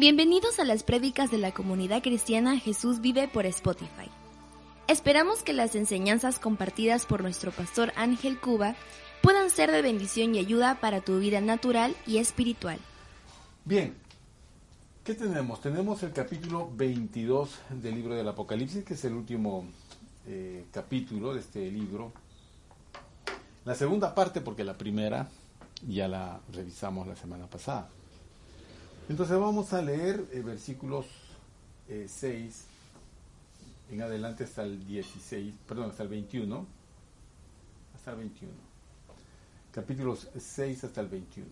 Bienvenidos a las prédicas de la comunidad cristiana Jesús vive por Spotify. Esperamos que las enseñanzas compartidas por nuestro pastor Ángel Cuba puedan ser de bendición y ayuda para tu vida natural y espiritual. Bien, ¿qué tenemos? Tenemos el capítulo 22 del libro del Apocalipsis, que es el último eh, capítulo de este libro. La segunda parte, porque la primera ya la revisamos la semana pasada. Entonces vamos a leer eh, versículos eh, 6 en adelante hasta el 16, perdón, hasta el 21. Hasta el 21. Capítulos 6 hasta el 21.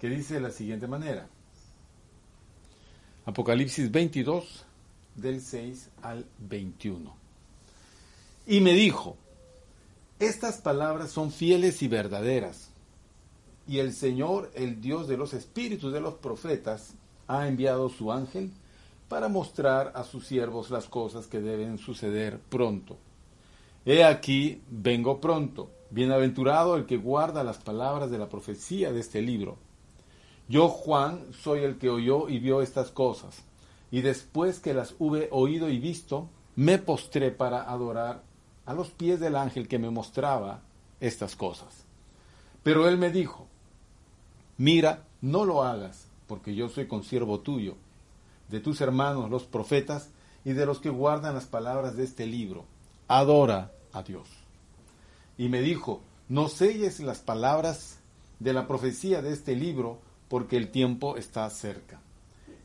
Que dice de la siguiente manera. Apocalipsis 22, del 6 al 21. Y me dijo, estas palabras son fieles y verdaderas. Y el Señor, el Dios de los espíritus de los profetas, ha enviado su ángel para mostrar a sus siervos las cosas que deben suceder pronto. He aquí, vengo pronto. Bienaventurado el que guarda las palabras de la profecía de este libro. Yo, Juan, soy el que oyó y vio estas cosas. Y después que las hube oído y visto, me postré para adorar a los pies del ángel que me mostraba estas cosas. Pero él me dijo, mira, no lo hagas, porque yo soy consiervo tuyo, de tus hermanos los profetas y de los que guardan las palabras de este libro. Adora a Dios. Y me dijo, no selles las palabras de la profecía de este libro, porque el tiempo está cerca.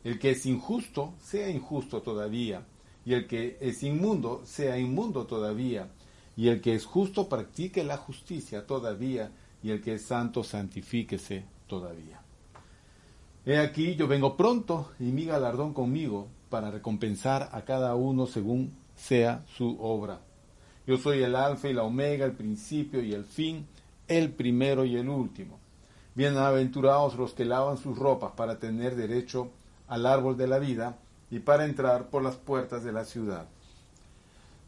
El que es injusto, sea injusto todavía, y el que es inmundo, sea inmundo todavía, y el que es justo, practique la justicia todavía, y el que es santo, santifíquese todavía. He aquí, yo vengo pronto, y mi galardón conmigo, para recompensar a cada uno según sea su obra. Yo soy el alfa y la omega, el principio y el fin, el primero y el último. Bienaventurados los que lavan sus ropas para tener derecho al árbol de la vida y para entrar por las puertas de la ciudad.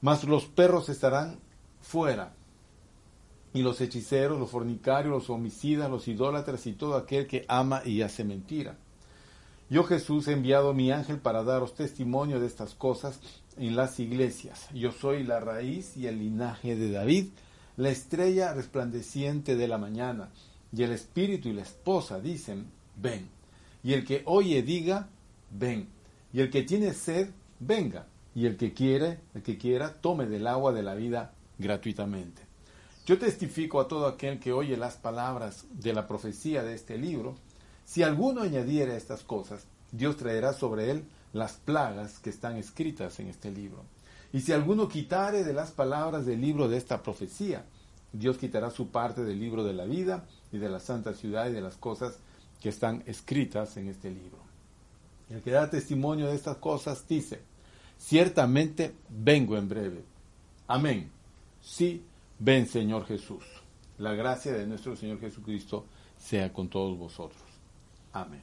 Mas los perros estarán fuera, y los hechiceros, los fornicarios, los homicidas, los idólatras y todo aquel que ama y hace mentira. Yo Jesús he enviado mi ángel para daros testimonio de estas cosas en las iglesias. Yo soy la raíz y el linaje de David, la estrella resplandeciente de la mañana. Y el espíritu y la esposa dicen, ven. Y el que oye diga, ven. Y el que tiene sed, venga. Y el que quiere, el que quiera, tome del agua de la vida gratuitamente. Yo testifico a todo aquel que oye las palabras de la profecía de este libro, si alguno añadiera estas cosas, Dios traerá sobre él las plagas que están escritas en este libro. Y si alguno quitare de las palabras del libro de esta profecía, Dios quitará su parte del libro de la vida y de la santa ciudad y de las cosas que están escritas en este libro. El que da testimonio de estas cosas dice, ciertamente vengo en breve. Amén. Sí, ven Señor Jesús. La gracia de nuestro Señor Jesucristo sea con todos vosotros. Amén.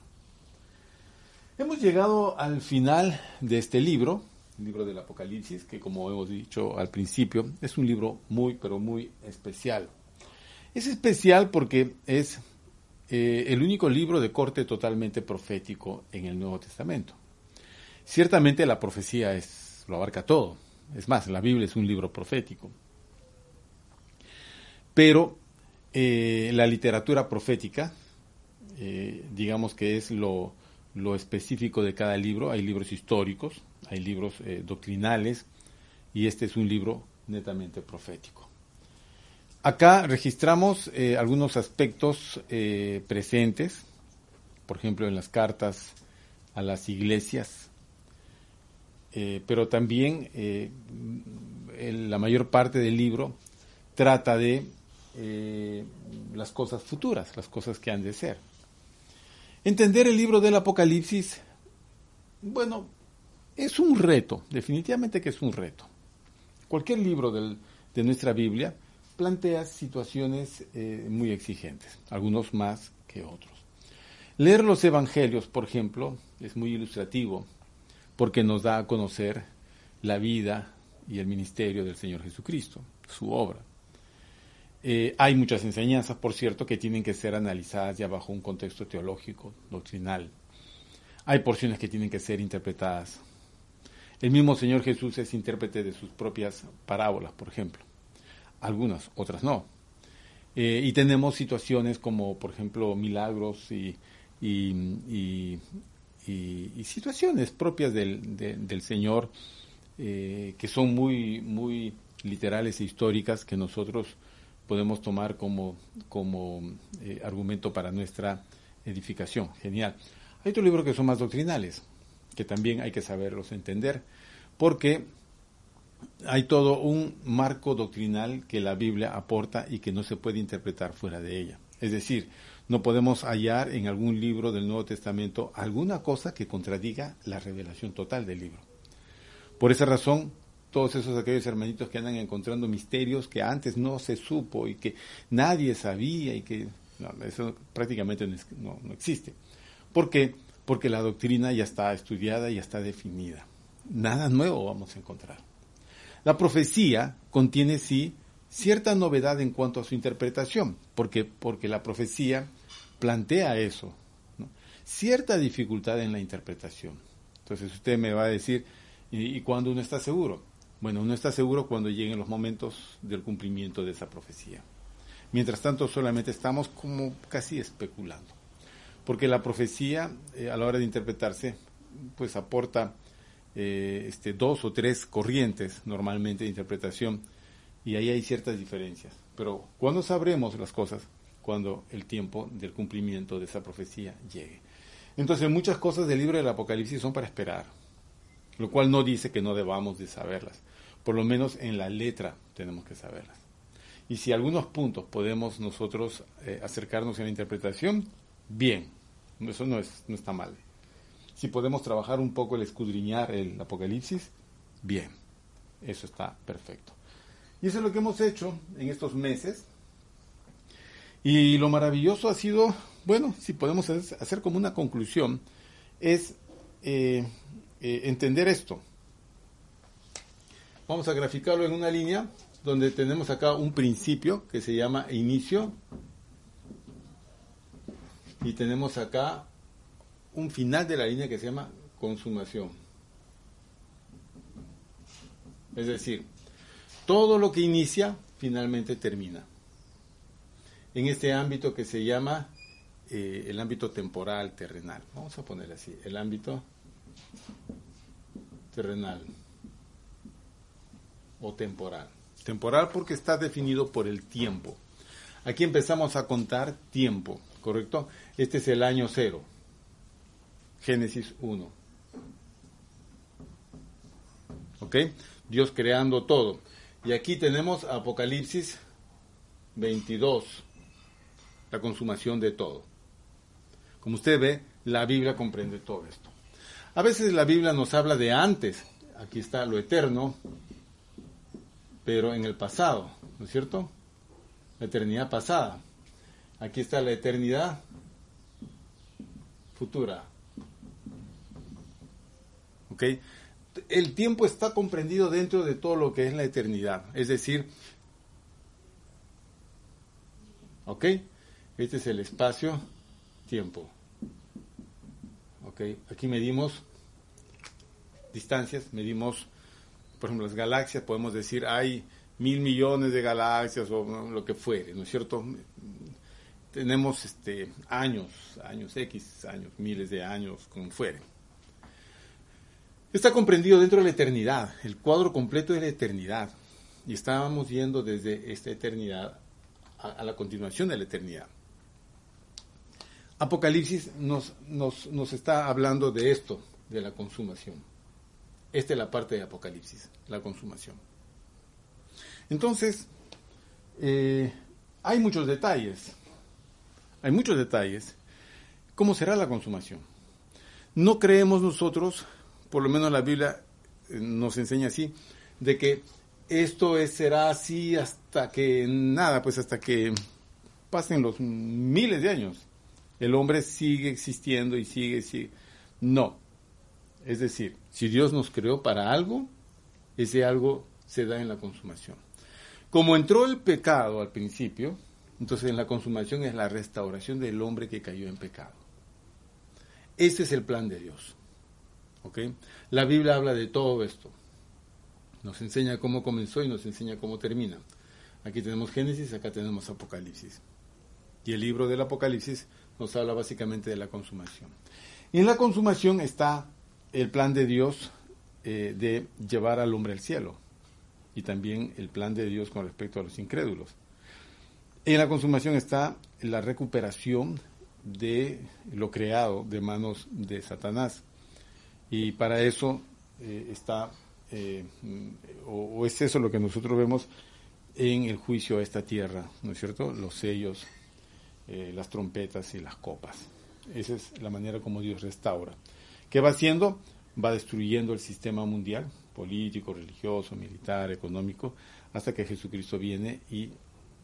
Hemos llegado al final de este libro, el libro del Apocalipsis, que como hemos dicho al principio, es un libro muy, pero muy especial. Es especial porque es eh, el único libro de corte totalmente profético en el Nuevo Testamento. Ciertamente la profecía es, lo abarca todo. Es más, la Biblia es un libro profético. Pero eh, la literatura profética, eh, digamos que es lo, lo, específico de cada libro. Hay libros históricos, hay libros eh, doctrinales, y este es un libro netamente profético. Acá registramos algunos aspectos presentes, por ejemplo, en las cartas a las iglesias, pero también la mayor parte del libro trata de las cosas futuras, las cosas que han de ser. Entender el libro del Apocalipsis, bueno, es un reto, definitivamente que es un reto. Cualquier libro de nuestra Biblia plantea situaciones eh, muy exigentes, algunos más que otros. Leer los Evangelios, por ejemplo, es muy ilustrativo porque nos da a conocer la vida y el ministerio del Señor Jesucristo, su obra. Eh, hay muchas enseñanzas, por cierto, que tienen que ser analizadas ya bajo un contexto teológico, doctrinal. Hay porciones que tienen que ser interpretadas. El mismo Señor Jesús es intérprete de sus propias parábolas, por ejemplo. Algunas, otras no. Eh, y tenemos situaciones como, por ejemplo, milagros y, y, situaciones propias del, del Señor eh, que son muy, muy literales e históricas que nosotros podemos tomar como, como eh, argumento para nuestra edificación. Genial. Hay otros libros que son más doctrinales, que también hay que saberlos entender, porque hay todo un marco doctrinal que la Biblia aporta y que no se puede interpretar fuera de ella. Es decir, no podemos hallar en algún libro del Nuevo Testamento alguna cosa que contradiga la revelación total del libro. Por esa razón, todos esos aquellos hermanitos que andan encontrando misterios que antes no se supo y que nadie sabía y que eso prácticamente no, existe. ¿Por qué? Porque la doctrina ya está estudiada ya está definida. Nada nuevo vamos a encontrar. La profecía contiene sí cierta novedad en cuanto a su interpretación, porque, porque la profecía plantea eso, cierta dificultad en la interpretación. Entonces usted me va a decir, ¿y, y cuándo uno está seguro? Bueno, uno está seguro cuando lleguen los momentos del cumplimiento de esa profecía. Mientras tanto, solamente estamos como casi especulando. Porque la profecía, eh, a la hora de interpretarse, pues aporta eh, este, dos o tres corrientes normalmente de interpretación y ahí hay ciertas diferencias. Pero ¿cuándo sabremos las cosas? Cuando el tiempo del cumplimiento de esa profecía llegue. Entonces muchas cosas del libro del Apocalipsis son para esperar, lo cual no dice que no debamos de saberlas por lo menos en la letra tenemos que saberlas. Y si algunos puntos podemos nosotros eh, acercarnos en la interpretación, bien, eso no, es, no está mal. Si podemos trabajar un poco el escudriñar el Apocalipsis, bien, eso está perfecto. Y eso es lo que hemos hecho en estos meses. Y lo maravilloso ha sido, bueno, si podemos hacer como una conclusión, es eh, eh, entender esto Vamos a graficarlo en una línea donde tenemos acá un principio que se llama inicio y tenemos acá un final de la línea que se llama consumación. Es decir, todo lo que inicia finalmente termina. En este ámbito que se llama eh, el ámbito temporal terrenal. Vamos a poner así, el ámbito terrenal o temporal. Temporal porque está definido por el tiempo. Aquí empezamos a contar tiempo, ¿correcto? Este es el año cero. Génesis 1. ¿Ok? Dios creando todo. Y aquí tenemos Apocalipsis 22, la consumación de todo. Como usted ve, la Biblia comprende todo esto. A veces la Biblia nos habla de antes. Aquí está lo eterno, pero en el pasado, ¿no es cierto? La eternidad pasada. Aquí está la eternidad futura. ¿Ok? El tiempo está comprendido dentro de todo lo que es la eternidad. Es decir, ¿ok? Este es el espacio-tiempo. Aquí medimos distancias, medimos por ejemplo, las galaxias, podemos decir, hay mil millones de galaxias o lo que fuere, ¿no es cierto? Tenemos este, años, años X, años, miles de años, como fuere. Está comprendido dentro de la eternidad, el cuadro completo de la eternidad. Y estábamos yendo desde esta eternidad a, la continuación de la eternidad. Apocalipsis nos, nos, nos está hablando de esto, de la consumación. Esta es la parte de Apocalipsis, la consumación. Entonces, eh, hay muchos detalles, hay muchos detalles. ¿cómo será la consumación? No creemos nosotros, por lo menos la Biblia eh, nos enseña así, de que esto será así hasta que nada, pues hasta que pasen los miles de años. El hombre sigue existiendo y sigue, sigue. No. Es decir, si Dios nos creó para algo, ese algo se da en la consumación. Como entró el pecado al principio, entonces en la consumación es la restauración del hombre que cayó en pecado. Ese es el plan de Dios. ¿Ok? La Biblia habla de todo esto. Nos enseña cómo comenzó y nos enseña cómo termina. Aquí tenemos Génesis, acá tenemos Apocalipsis. Y el libro del Apocalipsis nos habla básicamente de la consumación. Y en la consumación está el plan de Dios eh, de llevar al hombre al cielo. Y también el plan de Dios con respecto a los incrédulos. En la consumación está la recuperación de lo creado de manos de Satanás. Y para eso eh, está eh, o, es eso lo que nosotros vemos en el juicio a esta tierra, ¿no es cierto? Los sellos, eh, las trompetas y las copas. Esa es la manera como Dios restaura. ¿Qué va haciendo? Va destruyendo el sistema mundial, político, religioso, militar, económico, hasta que Jesucristo viene y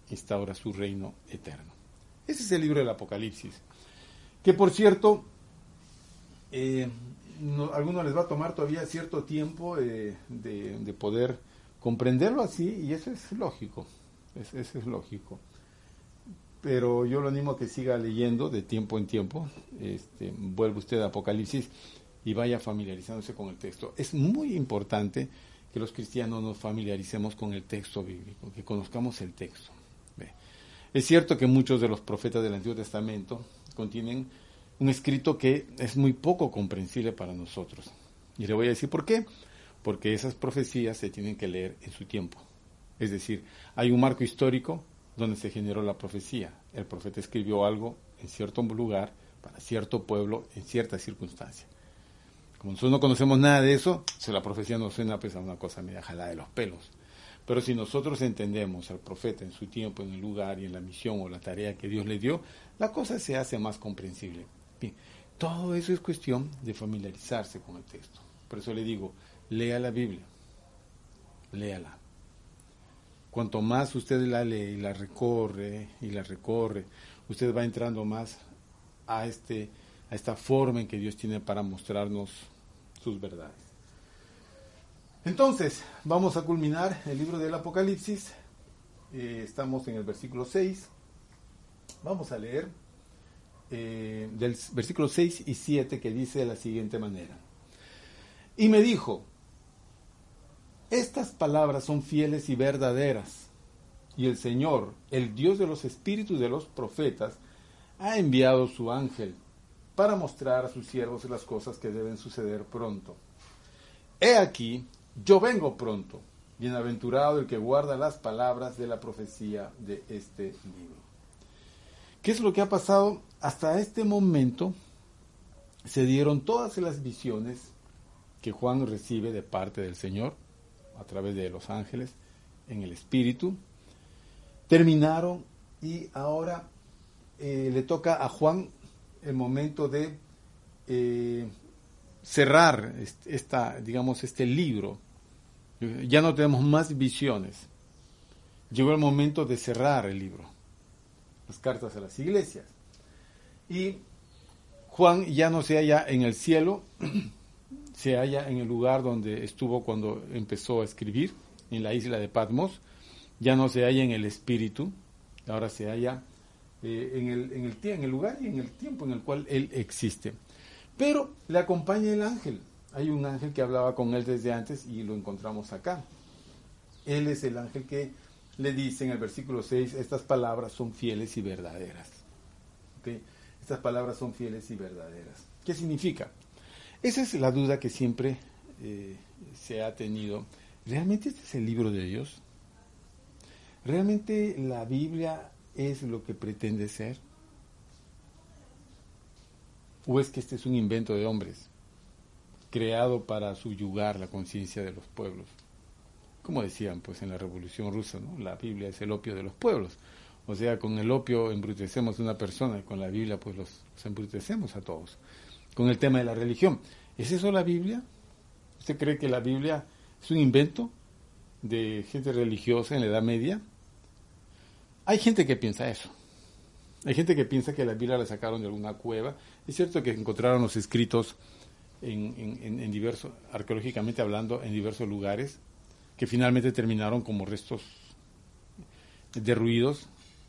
instaura su reino eterno. Ese es el libro del Apocalipsis, que por cierto, eh, a algunos les va a tomar todavía cierto tiempo de, poder comprenderlo así y eso es lógico, eso es lógico. Pero yo lo animo a que siga leyendo de tiempo en tiempo, este, vuelve usted a Apocalipsis y vaya familiarizándose con el texto. Es muy importante que los cristianos nos familiaricemos con el texto bíblico, que conozcamos el texto. Es cierto que muchos de los profetas del Antiguo Testamento contienen un escrito que es muy poco comprensible para nosotros. Y le voy a decir por qué. Porque esas profecías se tienen que leer en su tiempo. Es decir, hay un marco histórico donde se generó la profecía. El profeta escribió algo en cierto lugar, para cierto pueblo, en cierta circunstancia. Como nosotros no conocemos nada de eso, si la profecía nos suena pues, a una cosa media jalada de los pelos. Pero si nosotros entendemos al profeta en su tiempo, en el lugar y en la misión o la tarea que Dios le dio, la cosa se hace más comprensible. Bien, todo eso es cuestión de familiarizarse con el texto. Por eso le digo, lea la Biblia, léala. Cuanto más usted la lee y la recorre y la recorre, usted va entrando más a, este, a esta forma en que Dios tiene para mostrarnos sus verdades. Entonces, vamos a culminar el libro del Apocalipsis. Eh, estamos en el versículo 6. Vamos a leer eh, del versículo 6 y 7 que dice de la siguiente manera. Y me dijo, estas palabras son fieles y verdaderas, y el Señor, el Dios de los espíritus de los profetas, ha enviado su ángel para mostrar a sus siervos las cosas que deben suceder pronto. He aquí, yo vengo pronto, bienaventurado el que guarda las palabras de la profecía de este libro. ¿Qué es lo que ha pasado? Hasta este momento se dieron todas las visiones que Juan recibe de parte del Señor a través de los ángeles en el Espíritu. Terminaron y ahora eh, le toca a Juan el momento de eh, cerrar esta, digamos, este libro. Ya no tenemos más visiones. Llegó el momento de cerrar el libro las cartas a las iglesias. Y Juan ya no se halla en el cielo, se halla en el lugar donde estuvo cuando empezó a escribir, en la isla de Patmos, ya no se halla en el espíritu, ahora se halla eh, en, el, en, el, en el lugar y en el tiempo en el cual él existe. Pero le acompaña el ángel. Hay un ángel que hablaba con él desde antes y lo encontramos acá. Él es el ángel que le dice en el versículo 6, estas palabras son fieles y verdaderas. Estas palabras son fieles y verdaderas. ¿Qué significa? Esa es la duda que siempre eh, se ha tenido. ¿Realmente este es el libro de Dios? ¿Realmente la Biblia es lo que pretende ser? ¿O es que este es un invento de hombres, creado para subyugar la conciencia de los pueblos? como decían pues en la Revolución Rusa, ¿no? la Biblia es el opio de los pueblos. O sea, con el opio embrutecemos a una persona y con la Biblia pues los, embrutecemos a todos. Con el tema de la religión. ¿Es eso la Biblia? ¿Usted cree que la Biblia es un invento de gente religiosa en la Edad Media? Hay gente que piensa eso. Hay gente que piensa que la Biblia la sacaron de alguna cueva. Es cierto que encontraron los escritos en, en, diversos, arqueológicamente hablando, en diversos lugares, que finalmente terminaron como restos derruidos,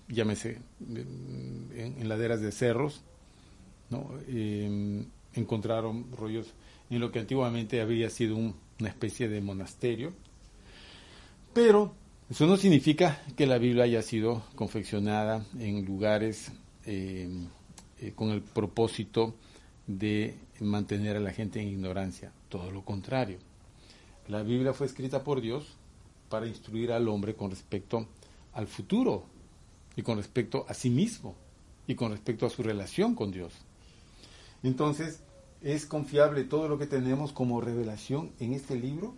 llámese en, laderas de cerros, ¿no? Em, encontraron rollos en lo que antiguamente había sido una especie de monasterio, pero eso no significa que la Biblia haya sido confeccionada en lugares em, eh, con el propósito de mantener a la gente en ignorancia, todo lo contrario. La Biblia fue escrita por Dios para instruir al hombre con respecto al futuro y con respecto a sí mismo y con respecto a su relación con Dios. Entonces, ¿es confiable todo lo que tenemos como revelación en este libro?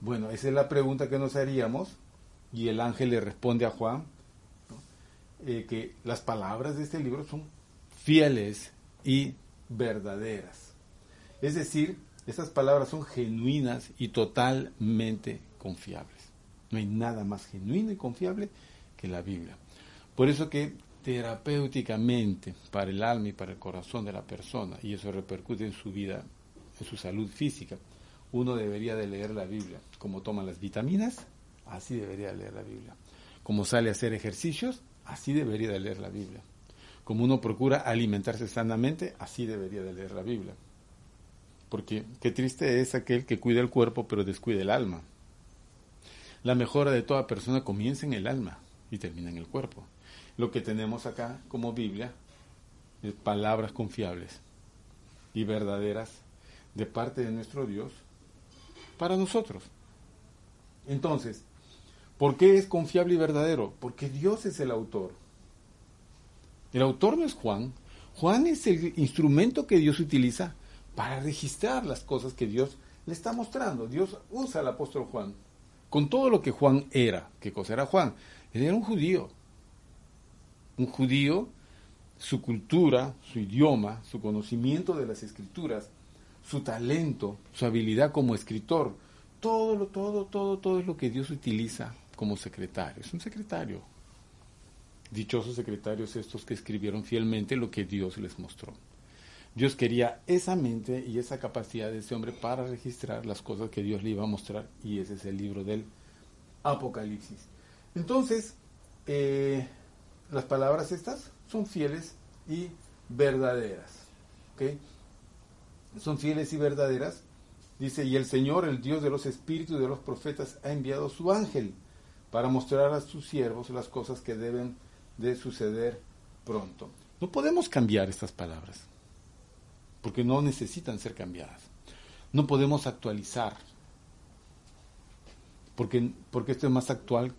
Bueno, esa es la pregunta que nos haríamos y el ángel le responde a Juan eh, que las palabras de este libro son fieles y verdaderas. Es decir, estas palabras son genuinas y totalmente confiables. No hay nada más genuino y confiable que la Biblia. Por eso que terapéuticamente para el alma y para el corazón de la persona, y eso repercute en su vida, en su salud física, uno debería de leer la Biblia. Como toma las vitaminas, así debería leer la Biblia. Como sale a hacer ejercicios, así debería de leer la Biblia. Como uno procura alimentarse sanamente, así debería de leer la Biblia. Porque qué triste es aquel que cuida el cuerpo pero descuida el alma. La mejora de toda persona comienza en el alma y termina en el cuerpo. Lo que tenemos acá como Biblia es palabras confiables y verdaderas de parte de nuestro Dios para nosotros. Entonces, ¿por qué es confiable y verdadero? Porque Dios es el autor. El autor no es Juan. Juan es el instrumento que Dios utiliza para registrar las cosas que Dios le está mostrando. Dios usa al apóstol Juan con todo lo que Juan era. ¿Qué cosa era Juan? Él era un judío. Un judío, su cultura, su idioma, su conocimiento de las escrituras, su talento, su habilidad como escritor, todo, lo, todo, todo, todo es lo que Dios utiliza como secretario. Es un secretario. Dichosos secretarios estos que escribieron fielmente lo que Dios les mostró. Dios quería esa mente y esa capacidad de ese hombre para registrar las cosas que Dios le iba a mostrar y ese es el libro del Apocalipsis. Entonces, eh, las palabras estas son fieles y verdaderas. Son fieles y verdaderas. Dice, y el Señor, el Dios de los espíritus y de los profetas, ha enviado su ángel para mostrar a sus siervos las cosas que deben de suceder pronto. No podemos cambiar estas palabras, porque no necesitan ser cambiadas. No podemos actualizar, porque, porque esto es más actual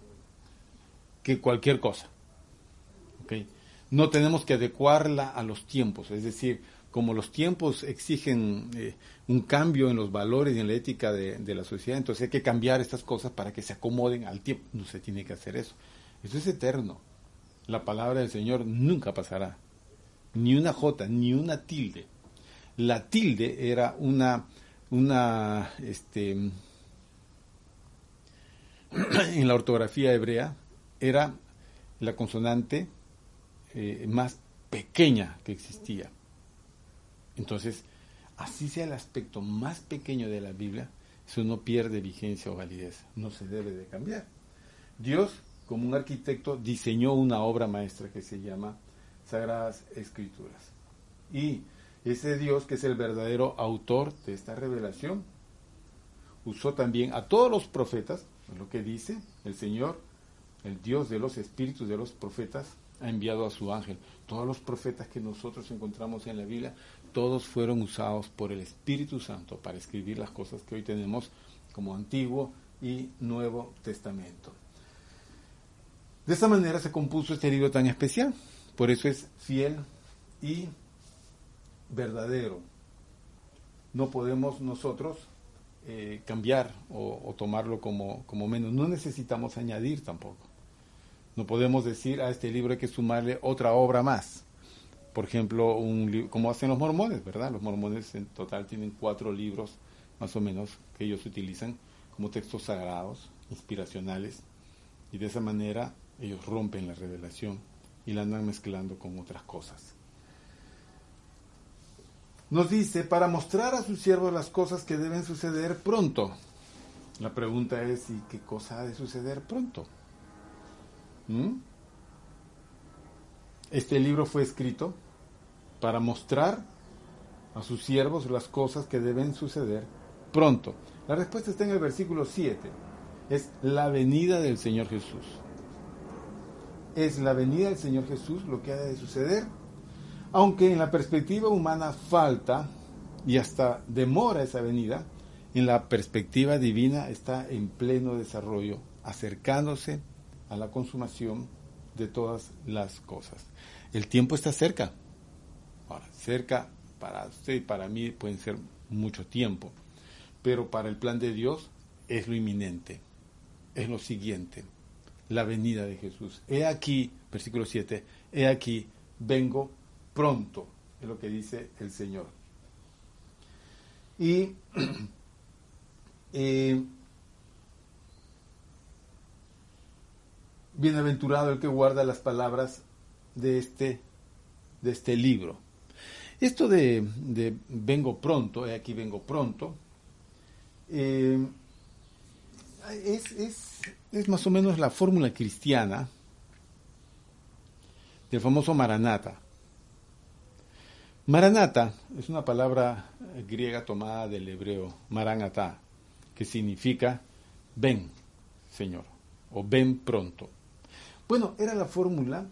que cualquier cosa. No tenemos que adecuarla a los tiempos, es decir, como los tiempos exigen eh, un cambio en los valores y en la ética de, de, la sociedad, entonces hay que cambiar estas cosas para que se acomoden al tiempo. No se tiene que hacer eso. Eso es eterno la palabra del Señor nunca pasará. Ni una jota, ni una tilde. La tilde era una, una, este, en la ortografía hebrea, era la consonante eh, más pequeña que existía. Entonces, así sea el aspecto más pequeño de la Biblia, eso no pierde vigencia o validez, no se debe de cambiar. Dios como un arquitecto, diseñó una obra maestra que se llama Sagradas Escrituras. Y ese Dios, que es el verdadero autor de esta revelación, usó también a todos los profetas, lo que dice el Señor, el Dios de los espíritus de los profetas, ha enviado a su ángel. Todos los profetas que nosotros encontramos en la Biblia, todos fueron usados por el Espíritu Santo para escribir las cosas que hoy tenemos como Antiguo y Nuevo Testamento. De esta manera se compuso este libro tan especial. Por eso es fiel y verdadero. No podemos nosotros eh, cambiar o, tomarlo como, como menos. No necesitamos añadir tampoco. No podemos decir a este libro hay que sumarle otra obra más. Por ejemplo, un, como hacen los mormones, ¿verdad? Los mormones en total tienen cuatro libros, más o menos, que ellos utilizan como textos sagrados, inspiracionales, y de esa manera ellos rompen la revelación y la andan mezclando con otras cosas. Nos dice, para mostrar a sus siervos las cosas que deben suceder pronto. La pregunta es, ¿y qué cosa ha de suceder pronto? ¿Mm? Este libro fue escrito para mostrar a sus siervos las cosas que deben suceder pronto. La respuesta está en el versículo 7. Es la venida del Señor Jesús. Es la venida del Señor Jesús lo que ha de suceder. Aunque en la perspectiva humana falta y hasta demora esa venida, en la perspectiva divina está en pleno desarrollo, acercándose a la consumación de todas las cosas. El tiempo está cerca. Ahora, cerca para usted y para mí pueden ser mucho tiempo, pero para el plan de Dios es lo inminente, es lo siguiente, la venida de Jesús. He aquí, versículo 7, he aquí, vengo pronto, es lo que dice el Señor. Y eh, Bienaventurado el que guarda las palabras de este, de este libro. Esto de, vengo pronto, aquí vengo pronto, eh, es, es, más o menos la fórmula cristiana del famoso Maranata. Maranata es una palabra griega tomada del hebreo Maranatá, que significa ven, Señor, o ven pronto. Bueno, era la fórmula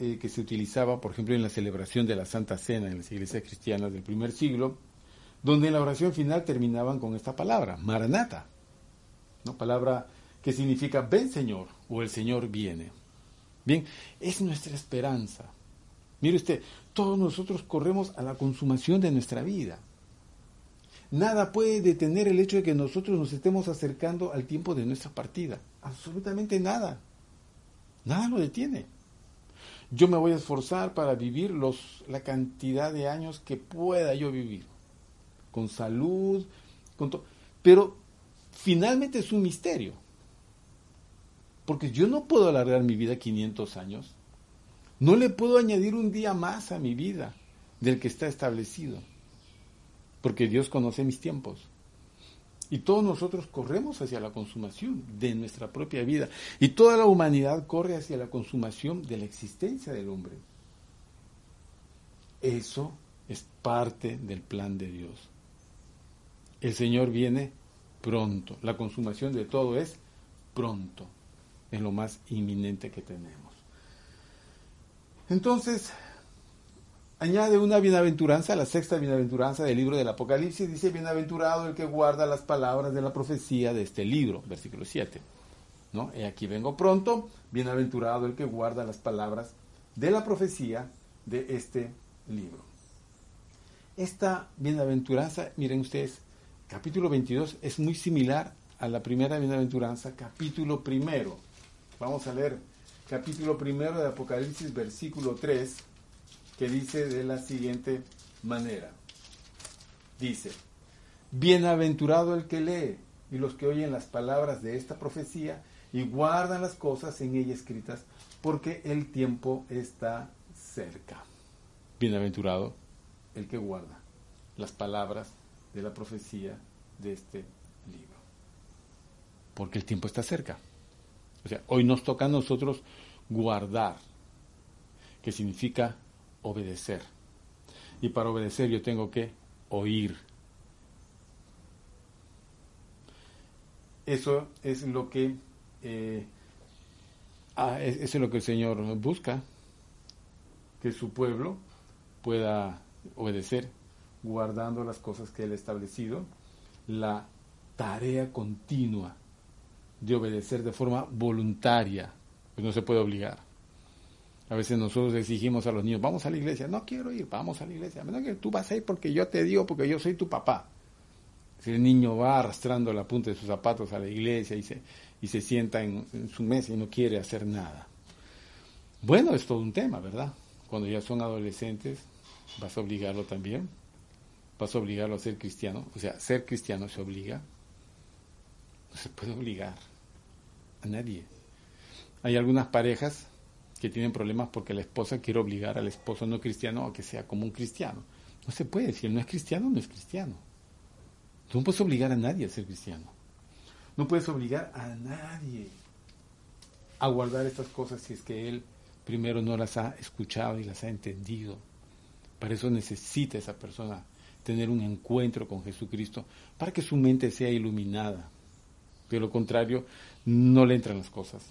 eh, que se utilizaba, por ejemplo, en la celebración de la Santa Cena en las iglesias cristianas del primer siglo, donde en la oración final terminaban con esta palabra, Maranata, ¿no? palabra que significa ven Señor o el Señor viene. Bien, es nuestra esperanza. Mire usted, todos nosotros corremos a la consumación de nuestra vida. Nada puede detener el hecho de que nosotros nos estemos acercando al tiempo de nuestra partida. Absolutamente nada. Nada lo detiene. Yo me voy a esforzar para vivir los, la cantidad de años que pueda yo vivir. Con salud, con todo. Pero finalmente es un misterio. Porque yo no puedo alargar mi vida 500 años. No le puedo añadir un día más a mi vida del que está establecido. Porque Dios conoce mis tiempos. Y todos nosotros corremos hacia la consumación de nuestra propia vida. Y toda la humanidad corre hacia la consumación de la existencia del hombre. Eso es parte del plan de Dios. El Señor viene pronto. La consumación de todo es pronto. Es lo más inminente que tenemos. Entonces, añade una bienaventuranza, la sexta bienaventuranza del libro del Apocalipsis, dice, bienaventurado el que guarda las palabras de la profecía de este libro, versículo 7. ¿no? Y aquí vengo pronto, bienaventurado el que guarda las palabras de la profecía de este libro. Esta bienaventuranza, miren ustedes, capítulo 22 es muy similar a la primera bienaventuranza, capítulo primero. Vamos a leer capítulo primero de Apocalipsis, versículo 3 que dice de la siguiente manera. Dice, bienaventurado el que lee y los que oyen las palabras de esta profecía y guardan las cosas en ella escritas, porque el tiempo está cerca. Bienaventurado el que guarda las palabras de la profecía de este libro. Porque el tiempo está cerca. O sea, hoy nos toca a nosotros guardar, que significa obedecer. Y para obedecer yo tengo que oír. Eso es lo que eh, ah, es lo que el Señor busca, que su pueblo pueda obedecer, guardando las cosas que Él ha establecido, la tarea continua de obedecer de forma voluntaria, pues no se puede obligar. A veces nosotros exigimos a los niños, vamos a la iglesia. No quiero ir, vamos a la iglesia. menos que tú vas a ir porque yo te digo, porque yo soy tu papá. Si el niño va arrastrando la punta de sus zapatos a la iglesia y se, y se sienta en, su mesa y no quiere hacer nada. Bueno, es todo un tema, ¿verdad? Cuando ya son adolescentes, vas a obligarlo también. Vas a obligarlo a ser cristiano. O sea, ser cristiano se obliga. No se puede obligar a nadie. Hay algunas parejas que tienen problemas porque la esposa quiere obligar al esposo no cristiano a que sea como un cristiano. No se puede, si él no es cristiano, no es cristiano. Tú no puedes obligar a nadie a ser cristiano. No puedes obligar a nadie a guardar estas cosas si es que él primero no las ha escuchado y las ha entendido. Para eso necesita esa persona tener un encuentro con Jesucristo para que su mente sea iluminada. De lo contrario, no le entran las cosas.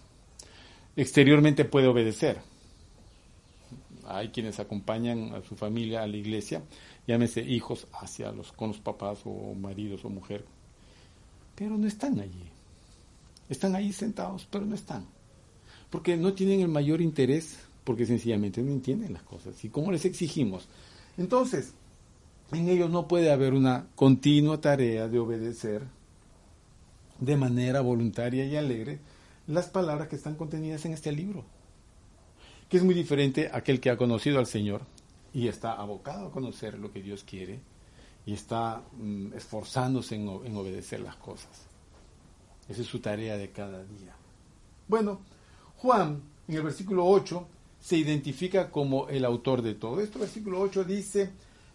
Exteriormente puede obedecer. Hay quienes acompañan a su familia a la iglesia, llámese hijos hacia los con los papás o maridos o mujer, pero no están allí. Están ahí sentados, pero no están. Porque no tienen el mayor interés, porque sencillamente no entienden las cosas. ¿Y cómo les exigimos? Entonces, en ellos no puede haber una continua tarea de obedecer de manera voluntaria y alegre las palabras que están contenidas en este libro, que es muy diferente a aquel que ha conocido al Señor y está abocado a conocer lo que Dios quiere y está mm, esforzándose en, en obedecer las cosas. Esa es su tarea de cada día. Bueno, Juan, en el versículo 8, se identifica como el autor de todo esto. Versículo 8 dice,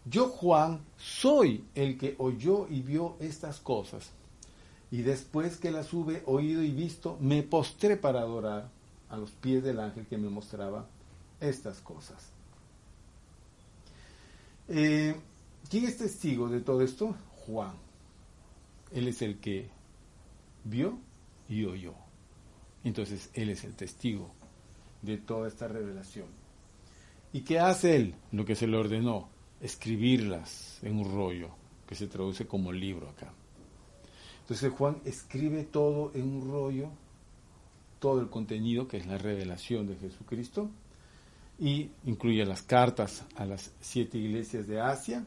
yo Juan soy el que oyó y vio estas cosas. Y después que las hube oído y visto, me postré para adorar a los pies del ángel que me mostraba estas cosas. Eh, ¿Quién es testigo de todo esto? Juan. Él es el que vio y oyó. Entonces, Él es el testigo de toda esta revelación. ¿Y qué hace Él? Lo que se le ordenó, escribirlas en un rollo, que se traduce como libro acá. Entonces Juan escribe todo en un rollo, todo el contenido que es la revelación de Jesucristo, y incluye las cartas a las siete iglesias de Asia,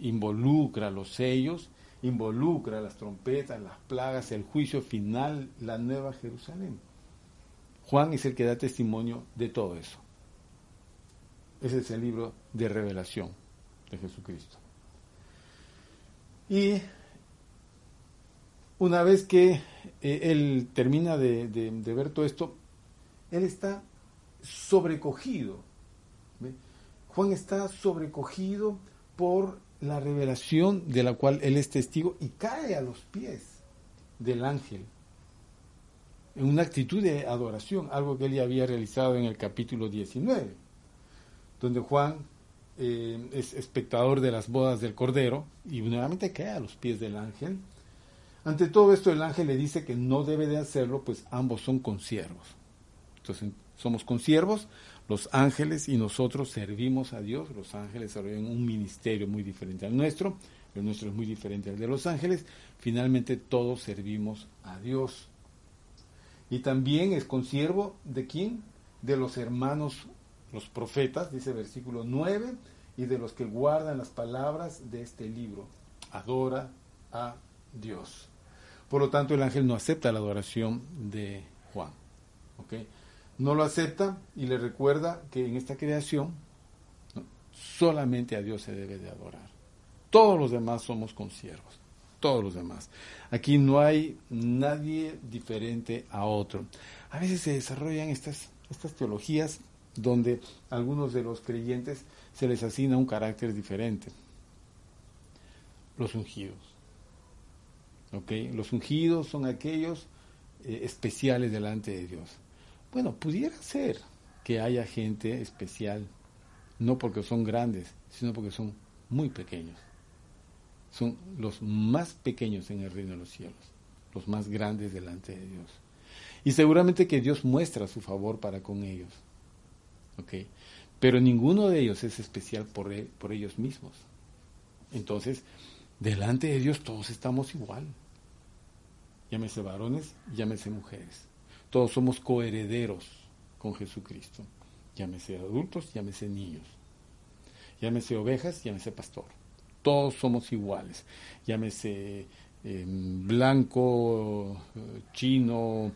involucra los sellos, involucra las trompetas, las plagas, el juicio final, la nueva Jerusalén. Juan es el que da testimonio de todo eso. Ese es el libro de revelación de Jesucristo. Y una vez que eh, él termina de, ver todo esto, él está sobrecogido. Juan está sobrecogido por la revelación de la cual él es testigo y cae a los pies del ángel en una actitud de adoración, algo que él ya había realizado en el capítulo 19, donde Juan eh, es espectador de las bodas del Cordero y nuevamente cae a los pies del ángel ante todo esto el ángel le dice que no debe de hacerlo, pues ambos son consiervos. Entonces somos consiervos, los ángeles y nosotros servimos a Dios. Los ángeles desarrollan un ministerio muy diferente al nuestro, el nuestro es muy diferente al de los ángeles. Finalmente todos servimos a Dios. Y también es consiervo de quién? De los hermanos, los profetas, dice versículo 9, y de los que guardan las palabras de este libro. Adora a Dios. Por lo tanto, el ángel no acepta la adoración de Juan. No lo acepta y le recuerda que en esta creación solamente a Dios se debe de adorar. Todos los demás somos consiervos. Todos los demás. Aquí no hay nadie diferente a otro. A veces se desarrollan estas, estas teologías donde a algunos de los creyentes se les asigna un carácter diferente. Los ungidos los ungidos son aquellos eh, especiales delante de Dios. Bueno, pudiera ser que haya gente especial, no porque son grandes, sino porque son muy pequeños. Son los más pequeños en el reino de los cielos, los más grandes delante de Dios. Y seguramente que Dios muestra su favor para con ellos. Pero ninguno de ellos es especial por, por ellos mismos. Entonces, Delante de Dios todos estamos igual. Llámese varones, llámese mujeres. Todos somos coherederos con Jesucristo. Llámese adultos, llámese niños. Llámese ovejas, llámese pastor. Todos somos iguales. Llámese em, blanco, chino,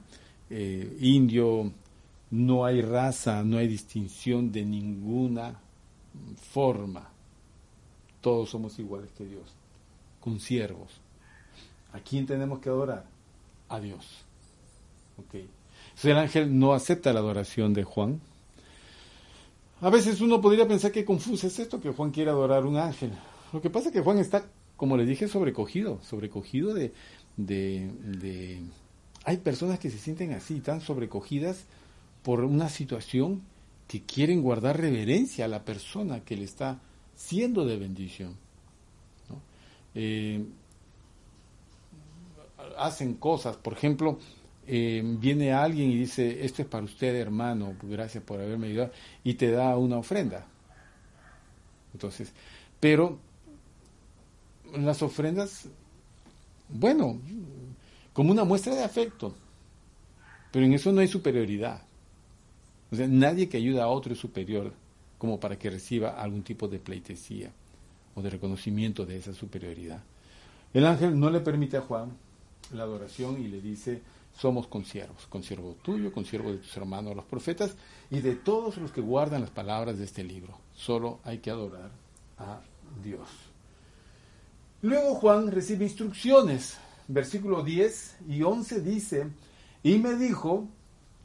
eh, indio, no hay raza, no hay distinción de ninguna forma. Todos somos iguales que Dios, con siervos. ¿A quién tenemos que adorar? A Dios. Okay. el ángel no acepta la adoración de Juan. A veces uno podría pensar que confuso es esto, que Juan quiere adorar un ángel. Lo que pasa es que Juan está, como le dije, sobrecogido, sobrecogido de, de, Hay personas que se sienten así, tan sobrecogidas por una situación que quieren guardar reverencia a la persona que le está siendo de bendición. Eh, hacen cosas, por ejemplo, eh, viene alguien y dice, esto es para usted hermano, gracias por haberme ayudado, y te da una ofrenda. Entonces, pero las ofrendas, bueno, como una muestra de afecto, pero en eso no hay superioridad. O sea, nadie que ayuda a otro es superior como para que reciba algún tipo de pleitesía o de reconocimiento de esa superioridad. El ángel no le permite a Juan la adoración y le dice, somos consiervos, consiervo tuyo, consiervo de tus hermanos los profetas y de todos los que guardan las palabras de este libro. Solo hay que adorar a Dios. Luego Juan recibe instrucciones. Versículo 10 y 11 dice, y me dijo,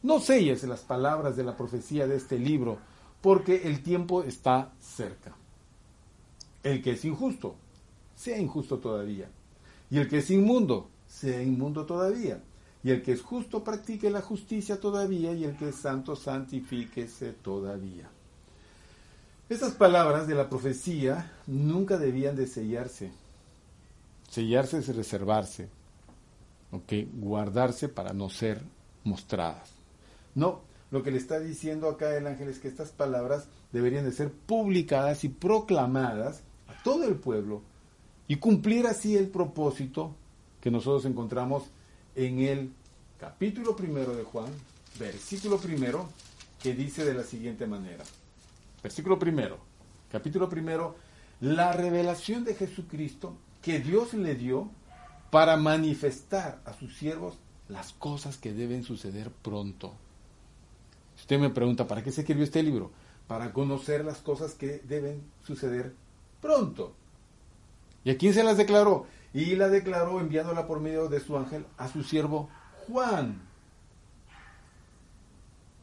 no selles las palabras de la profecía de este libro, porque el tiempo está cerca. El que es injusto, sea injusto todavía. Y el que es inmundo, sea inmundo todavía. Y el que es justo practique la justicia todavía, y el que es santo santifíquese todavía. Estas palabras de la profecía nunca debían de sellarse. Sellarse es reservarse, guardarse para no ser mostradas. No, lo que le está diciendo acá el ángel es que estas palabras deberían de ser publicadas y proclamadas todo el pueblo y cumplir así el propósito que nosotros encontramos en el capítulo primero de Juan, versículo primero, que dice de la siguiente manera. Versículo primero, capítulo primero, la revelación de Jesucristo que Dios le dio para manifestar a sus siervos las cosas que deben suceder pronto. Usted me pregunta, ¿para qué se escribió este libro? Para conocer las cosas que deben suceder pronto. ¿Y a quién se las declaró? Y la declaró enviándola por medio de su ángel a su siervo Juan,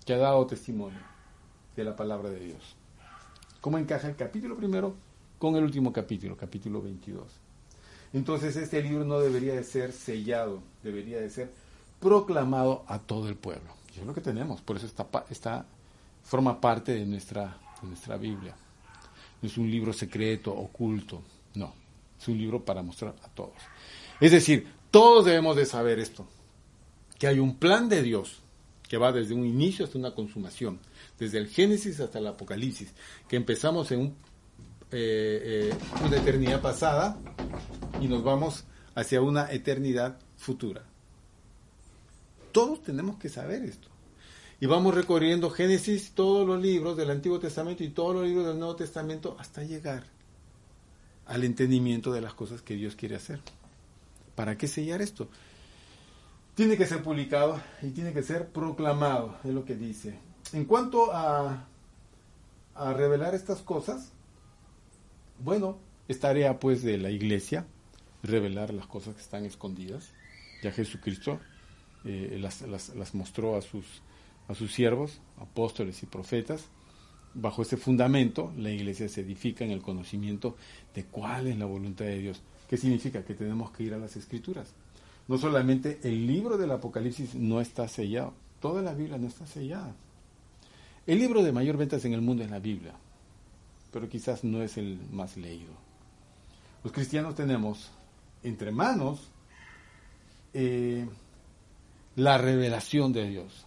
que ha dado testimonio de la palabra de Dios. ¿Cómo encaja el capítulo primero con el último capítulo, capítulo 22? Entonces este libro no debería de ser sellado, debería de ser proclamado a todo el pueblo. Y es lo que tenemos, por eso está, está, forma parte de nuestra, de nuestra Biblia. No es un libro secreto, oculto, no, es un libro para mostrar a todos. Es decir, todos debemos de saber esto, que hay un plan de Dios que va desde un inicio hasta una consumación, desde el Génesis hasta el Apocalipsis, que empezamos en eh, eh, una eternidad pasada y nos vamos hacia una eternidad futura. Todos tenemos que saber esto. Y vamos recorriendo Génesis, todos los libros del Antiguo Testamento y todos los libros del Nuevo Testamento hasta llegar al entendimiento de las cosas que Dios quiere hacer. ¿Para qué sellar esto? Tiene que ser publicado y tiene que ser proclamado, es lo que dice. En cuanto a, a revelar estas cosas, bueno, es tarea pues de la iglesia revelar las cosas que están escondidas. Ya Jesucristo eh, las, las, mostró a sus, a sus siervos, apóstoles y profetas. Bajo ese fundamento, la iglesia se edifica en el conocimiento de cuál es la voluntad de Dios. ¿Qué significa? Que tenemos que ir a las escrituras. No solamente el libro del Apocalipsis no está sellado, toda la Biblia no está sellada. El libro de mayor ventas en el mundo es la Biblia, pero quizás no es el más leído. Los cristianos tenemos entre manos eh, la revelación de Dios.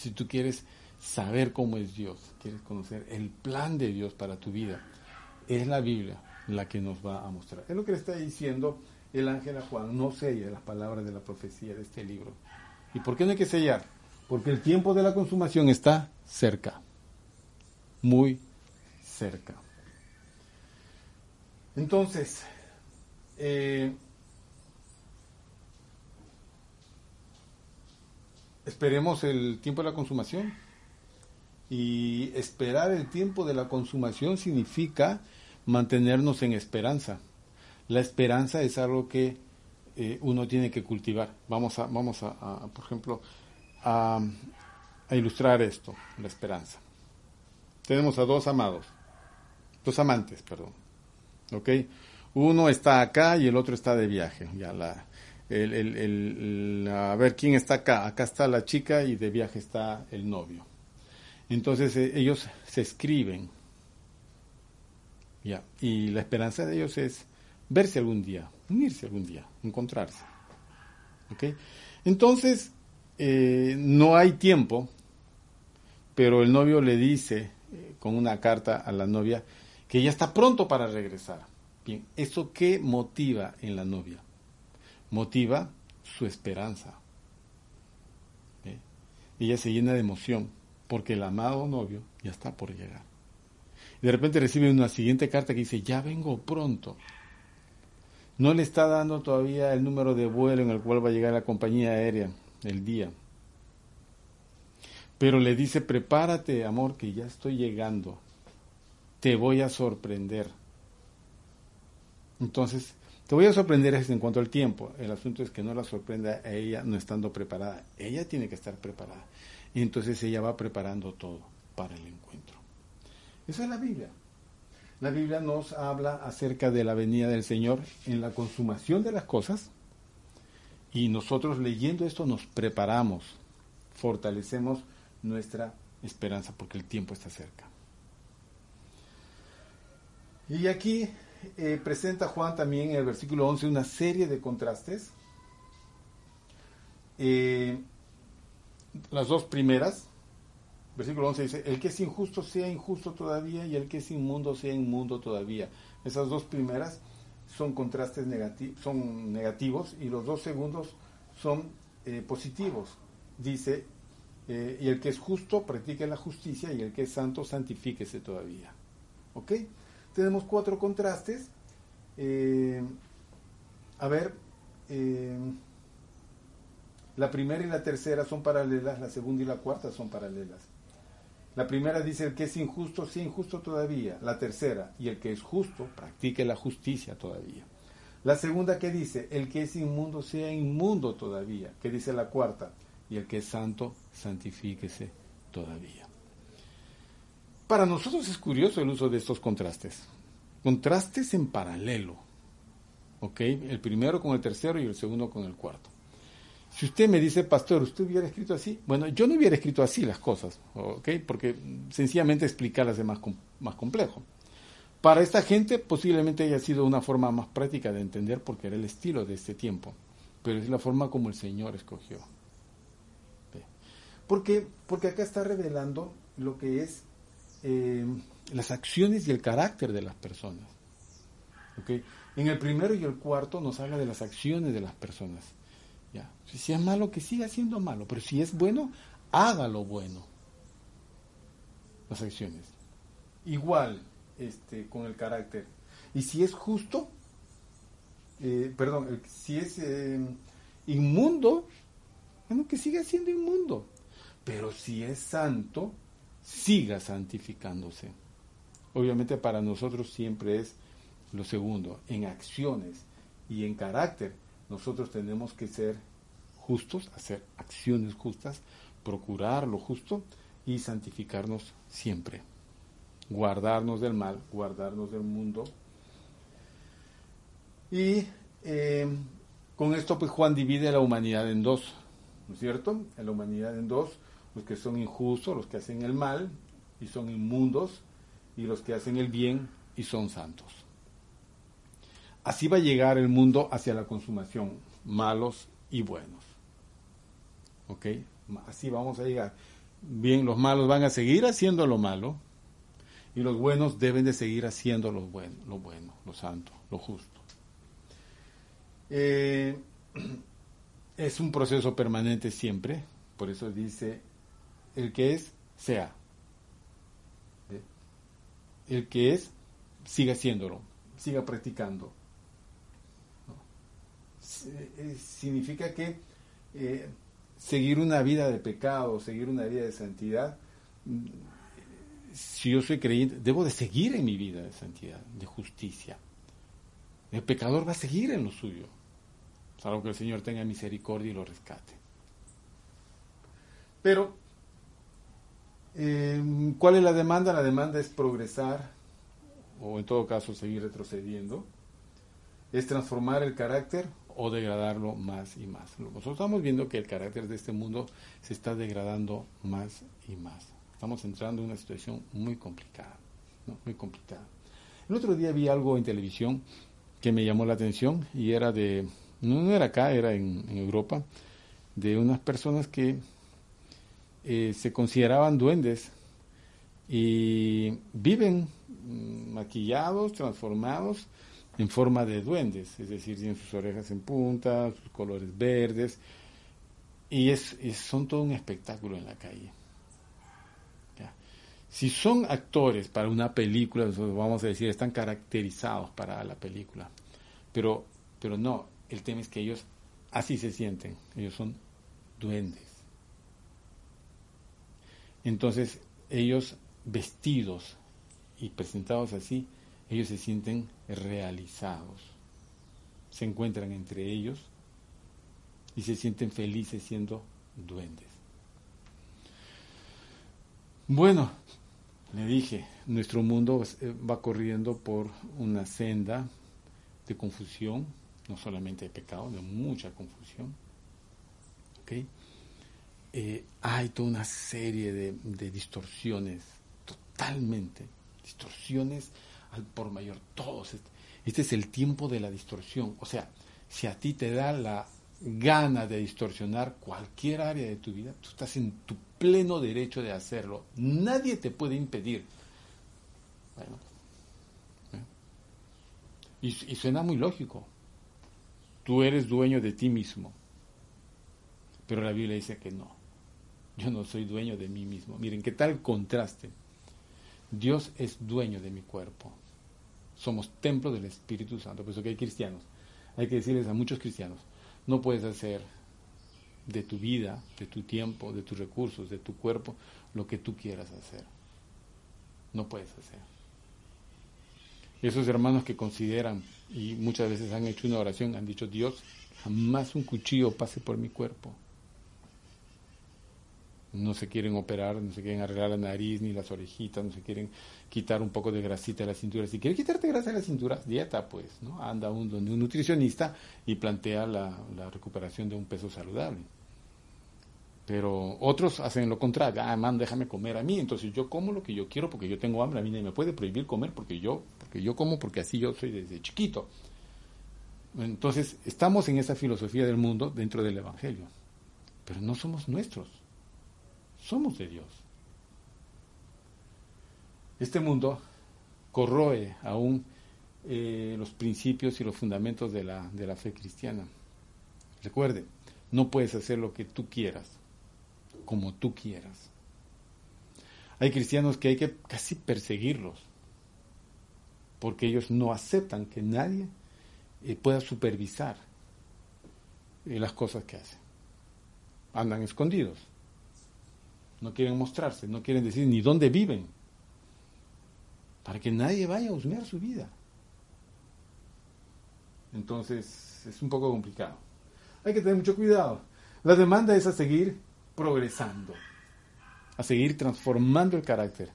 Si tú quieres saber cómo es Dios, quieres conocer el plan de Dios para tu vida, es la Biblia la que nos va a mostrar. Es lo que le está diciendo el ángel a Juan, no sella las palabras de la profecía de este libro. ¿Y por qué no hay que sellar? Porque el tiempo de la consumación está cerca, muy cerca. Entonces, eh, Esperemos el tiempo de la consumación. Y esperar el tiempo de la consumación significa mantenernos en esperanza. La esperanza es algo que eh, uno tiene que cultivar. Vamos a, vamos a, por ejemplo, a, ilustrar esto, la esperanza. Tenemos a dos amados, dos amantes, perdón. ¿Ok? Uno está acá y el otro está de viaje. Ya la, el, el, el, a ver quién está acá. Acá está la chica y de viaje está el novio. Entonces eh, ellos se escriben. Ya. Y la esperanza de ellos es verse algún día, unirse algún día, encontrarse. ¿Ok? Entonces, eh, no hay tiempo, pero el novio le dice eh, con una carta a la novia que ya está pronto para regresar. Bien, ¿eso qué motiva en la novia? Motiva su esperanza. Ella se llena de emoción porque el amado novio ya está por llegar. De repente recibe una siguiente carta que dice, ya vengo pronto. No le está dando todavía el número de vuelo en el cual va a llegar la compañía aérea el día. Pero le dice, prepárate, amor, que ya estoy llegando. Te voy a sorprender. Entonces, te voy a sorprender en cuanto al tiempo. El asunto es que no la sorprenda a ella no estando preparada. Ella tiene que estar preparada. Entonces ella va preparando todo para el encuentro. Esa es la Biblia. La Biblia nos habla acerca de la venida del Señor en la consumación de las cosas. Y nosotros leyendo esto nos preparamos, fortalecemos nuestra esperanza porque el tiempo está cerca. Y aquí eh, presenta Juan también en el versículo 11 una serie de contrastes. Eh, las dos primeras, versículo 11 dice, el que es injusto sea injusto todavía y el que es inmundo sea inmundo todavía. Esas dos primeras son contrastes negativos, son negativos y los dos segundos son eh, positivos. Dice, y el que es justo practique la justicia y el que es santo santifíquese todavía. ¿Ok? Tenemos cuatro contrastes. Eh, a ver, eh, la primera y la tercera son paralelas, la segunda y la cuarta son paralelas. La primera dice el que es injusto, sea injusto todavía. La tercera, y el que es justo, practique la justicia todavía. La segunda que dice, el que es inmundo, sea inmundo todavía. Que dice la cuarta, y el que es santo, santifíquese todavía. Para nosotros es curioso el uso de estos contrastes. Contrastes en paralelo. ¿Ok? El primero con el tercero y el segundo con el cuarto. Si usted me dice, pastor, ¿usted hubiera escrito así? Bueno, yo no hubiera escrito así las cosas, ¿ok? Porque sencillamente explicarlas es más, más complejo. Para esta gente posiblemente haya sido una forma más práctica de entender porque era el estilo de este tiempo, pero es la forma como el Señor escogió. ¿Por qué? Porque acá está revelando lo que es eh, las acciones y el carácter de las personas. En el primero y el cuarto nos habla de las acciones de las personas. ¿ya? Si es malo, que siga siendo malo, pero si es bueno, haga lo bueno. Las acciones. Igual este, con el carácter. Y si es justo, eh, perdón, si es eh, inmundo, bueno, que siga siendo inmundo. Pero si es santo, siga santificándose. Obviamente para nosotros siempre es lo segundo, en acciones y en carácter. Nosotros tenemos que ser justos, hacer acciones justas, procurar lo justo y santificarnos siempre. Guardarnos del mal, guardarnos del mundo. Y eh, con esto pues Juan divide la humanidad en dos, ¿no es cierto? La humanidad en dos los que son injustos, los que hacen el mal y son inmundos, y los que hacen el bien y son santos. Así va a llegar el mundo hacia la consumación, malos y buenos. ¿Ok? Así vamos a llegar. Bien, los malos van a seguir haciendo lo malo y los buenos deben de seguir haciendo lo bueno, lo, bueno, lo santo, lo justo. Eh, es un proceso permanente siempre, por eso dice el que es, sea. El que es, siga haciéndolo, siga practicando. Eh, significa que eh, seguir una vida de pecado, seguir una vida de santidad, si yo soy creyente, debo de seguir en mi vida de santidad, de justicia. El pecador va a seguir en lo suyo, salvo que el Señor tenga misericordia y lo rescate. Pero, eh, ¿cuál es la demanda? La demanda es progresar, o en todo caso seguir retrocediendo, es transformar el carácter o degradarlo más y más. Nosotros estamos viendo que el carácter de este mundo se está degradando más y más. Estamos entrando en una situación muy complicada, muy complicada. El otro día vi algo en televisión que me llamó la atención y era de, no era acá, era en, Europa, de unas personas que eh, se consideraban duendes y viven mm, maquillados, transformados en forma de duendes, es decir, tienen sus orejas en punta, sus colores verdes, y es, son todo un espectáculo en la calle. Si son actores para una película, vamos a decir, están caracterizados para la película, pero, pero no, el tema es que ellos así se sienten, ellos son duendes. Entonces, ellos vestidos y presentados así, ellos se sienten realizados, se encuentran entre ellos y se sienten felices siendo duendes. Bueno, le dije, nuestro mundo eh, va corriendo por una senda de confusión, no solamente de pecado, de mucha confusión. Eh, hay toda una serie de, distorsiones, totalmente, distorsiones al por mayor, todos. Este es el tiempo de la distorsión. O sea, si a ti te da la gana de distorsionar cualquier área de tu vida, tú estás en tu pleno derecho de hacerlo. Nadie te puede impedir. Bueno, ¿eh? y suena muy lógico. Tú eres dueño de ti mismo. Pero la Biblia dice que no. Yo no soy dueño de mí mismo. Miren, qué tal contraste. Dios es dueño de mi cuerpo. Somos templo del Espíritu Santo. Por eso que hay cristianos. Hay que decirles a muchos cristianos, no puedes hacer de tu vida, de tu tiempo, de tus recursos, de tu cuerpo, lo que tú quieras hacer. No puedes hacer. Esos hermanos que consideran y muchas veces han hecho una oración, han dicho, Dios, jamás un cuchillo pase por mi cuerpo no se quieren operar, no se quieren arreglar la nariz ni las orejitas, no se quieren quitar un poco de grasita de la cintura. Si quieres quitarte grasa de la cintura, dieta, pues, ¿no? Anda un, donde un nutricionista y plantea la, recuperación de un peso saludable. Pero otros hacen lo contrario, ah, man, déjame comer a mí, entonces yo como lo que yo quiero porque yo tengo hambre, a mí nadie me puede prohibir comer porque yo, porque yo como, porque así yo soy desde chiquito. Entonces, estamos en esa filosofía del mundo dentro del Evangelio, pero no somos nuestros somos de Dios. Este mundo corroe aún eh, los principios y los fundamentos de la, de la fe cristiana. Recuerde, no puedes hacer lo que tú quieras, como tú quieras. Hay cristianos que hay que casi perseguirlos, porque ellos no aceptan que nadie eh, pueda supervisar eh, las cosas que hacen. Andan escondidos no quieren mostrarse, no quieren decir ni dónde viven, para que nadie vaya a husmear su vida. Entonces es un poco complicado. Hay que tener mucho cuidado. La demanda es a seguir progresando, a seguir transformando el carácter,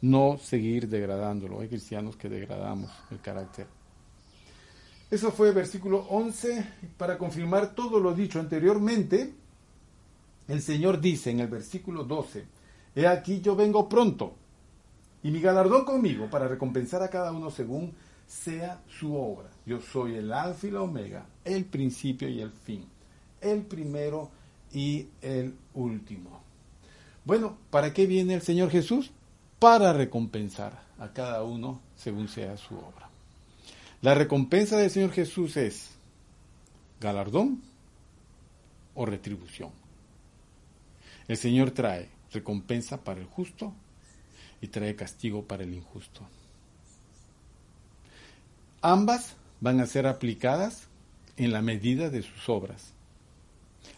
no seguir degradándolo. Hay cristianos que degradamos el carácter. Eso fue versículo 11. Para confirmar todo lo dicho anteriormente, el Señor dice en el versículo 12, He aquí yo vengo pronto, y mi galardón conmigo para recompensar a cada uno según sea su obra. Yo soy el alfa y la omega, el principio y el fin, el primero y el último. Bueno, ¿para qué viene el Señor Jesús? Para recompensar a cada uno según sea su obra. La recompensa del Señor Jesús es galardón o retribución. El Señor trae recompensa para el justo y trae castigo para el injusto. Ambas van a ser aplicadas en la medida de sus obras.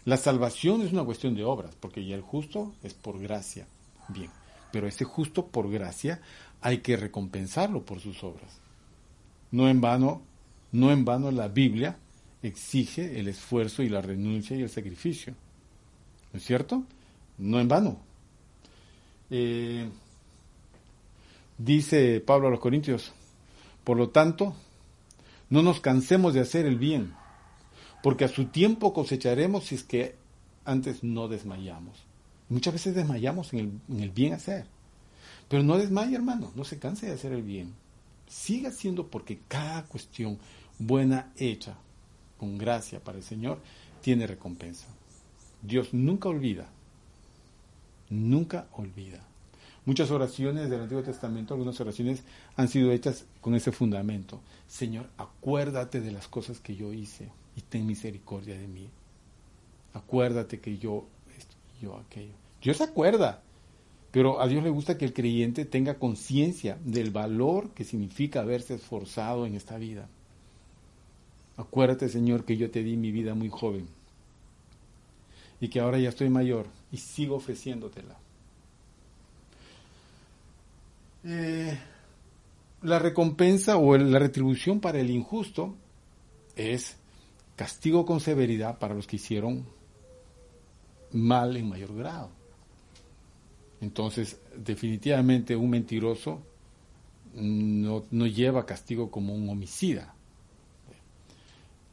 La salvación es una cuestión de obras, porque ya el justo es por gracia. Bien, pero ese justo por gracia hay que recompensarlo por sus obras. No en vano, no en vano la Biblia exige el esfuerzo y la renuncia y el sacrificio. ¿No es cierto? No en vano. Eh, dice Pablo a los Corintios, por lo tanto, no nos cansemos de hacer el bien, porque a su tiempo cosecharemos si es que antes no desmayamos. Muchas veces desmayamos en el, en el bien hacer. Pero no desmaye, hermano, no se canse de hacer el bien. Siga haciendo porque cada cuestión buena hecha con gracia para el Señor tiene recompensa. Dios nunca olvida, nunca olvida. Muchas oraciones del Antiguo Testamento, algunas oraciones han sido hechas con ese fundamento. Señor, acuérdate de las cosas que yo hice y ten misericordia de mí. Acuérdate que yo, yo aquello. Dios se acuerda, pero a Dios le gusta que el creyente tenga conciencia del valor que significa haberse esforzado en esta vida. Acuérdate, Señor, que yo te di mi vida muy joven y que ahora ya estoy mayor y sigo ofreciéndotela. Eh, la recompensa o la retribución para el injusto es castigo con severidad para los que hicieron mal en mayor grado. Entonces, definitivamente un mentiroso no, no lleva castigo como un homicida.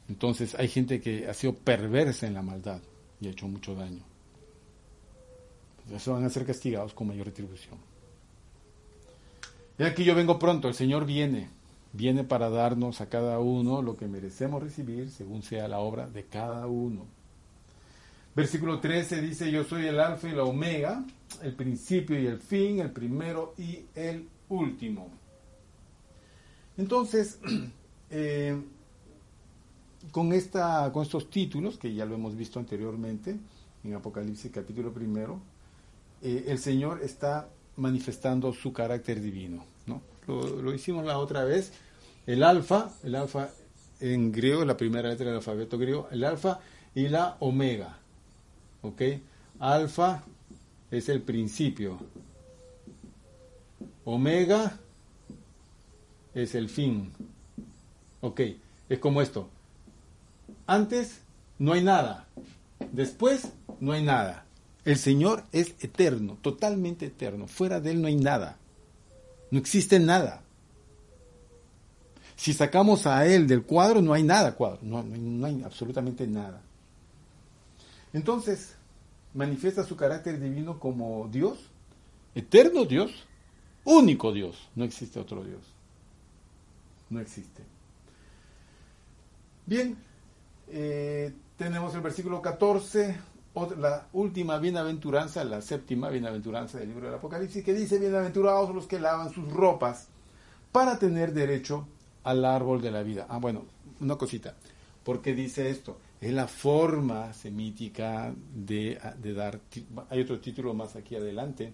Entonces, hay gente que ha sido perversa en la maldad y ha hecho mucho daño. Entonces van a ser castigados con mayor retribución. Y aquí yo vengo pronto, el Señor viene, viene para darnos a cada uno lo que merecemos recibir según sea la obra de cada uno. Versículo 13 dice, yo soy el alfa y la omega, el principio y el fin, el primero y el último. Entonces, eh, con, esta, con estos títulos, que ya lo hemos visto anteriormente en Apocalipsis capítulo primero, eh, el Señor está manifestando su carácter divino. ¿no? Lo, hicimos la otra vez. El alfa, el alfa en griego, la primera letra del alfabeto griego, el alfa y la omega. ¿Ok? Alfa es el principio. Omega es el fin. Ok, es como esto. Antes no hay nada. Después no hay nada. El Señor es eterno, totalmente eterno. Fuera de Él no hay nada. No existe nada. Si sacamos a Él del cuadro, no hay nada cuadro. No, no hay absolutamente nada. Entonces, manifiesta su carácter divino como Dios, eterno Dios, único Dios. No existe otro Dios. No existe. Bien, eh, tenemos el versículo 14, la última bienaventuranza, la séptima bienaventuranza del libro del Apocalipsis, que dice, bienaventurados los que lavan sus ropas para tener derecho al árbol de la vida. Ah, bueno, una cosita. ¿Por qué dice esto? Es la forma semítica de, de dar... Hay otro título más aquí adelante,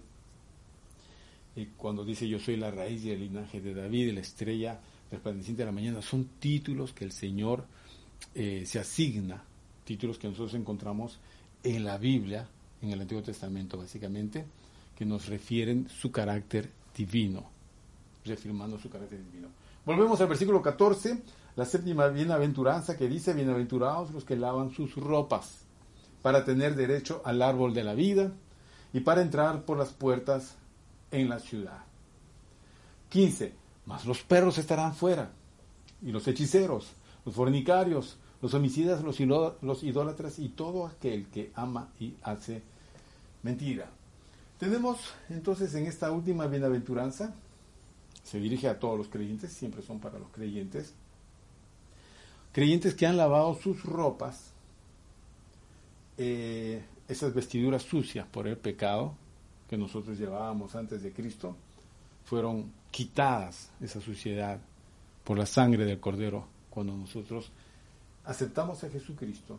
y cuando dice yo soy la raíz y el linaje de David, la estrella resplandeciente de la mañana, son títulos que el Señor eh, se asigna títulos que nosotros encontramos en la Biblia, en el Antiguo Testamento básicamente, que nos refieren su carácter divino, reafirmando su carácter divino. Volvemos al versículo 14, la séptima bienaventuranza que dice, bienaventurados los que lavan sus ropas para tener derecho al árbol de la vida y para entrar por las puertas en la ciudad. 15. Mas los perros estarán fuera y los hechiceros los fornicarios, los homicidas, los, idólatras y todo aquel que ama y hace mentira. Tenemos entonces en esta última bienaventuranza, se dirige a todos los creyentes, siempre son para los creyentes, creyentes que han lavado sus ropas, eh, esas vestiduras sucias por el pecado que nosotros llevábamos antes de Cristo, fueron quitadas esa suciedad por la sangre del Cordero cuando nosotros aceptamos a Jesucristo,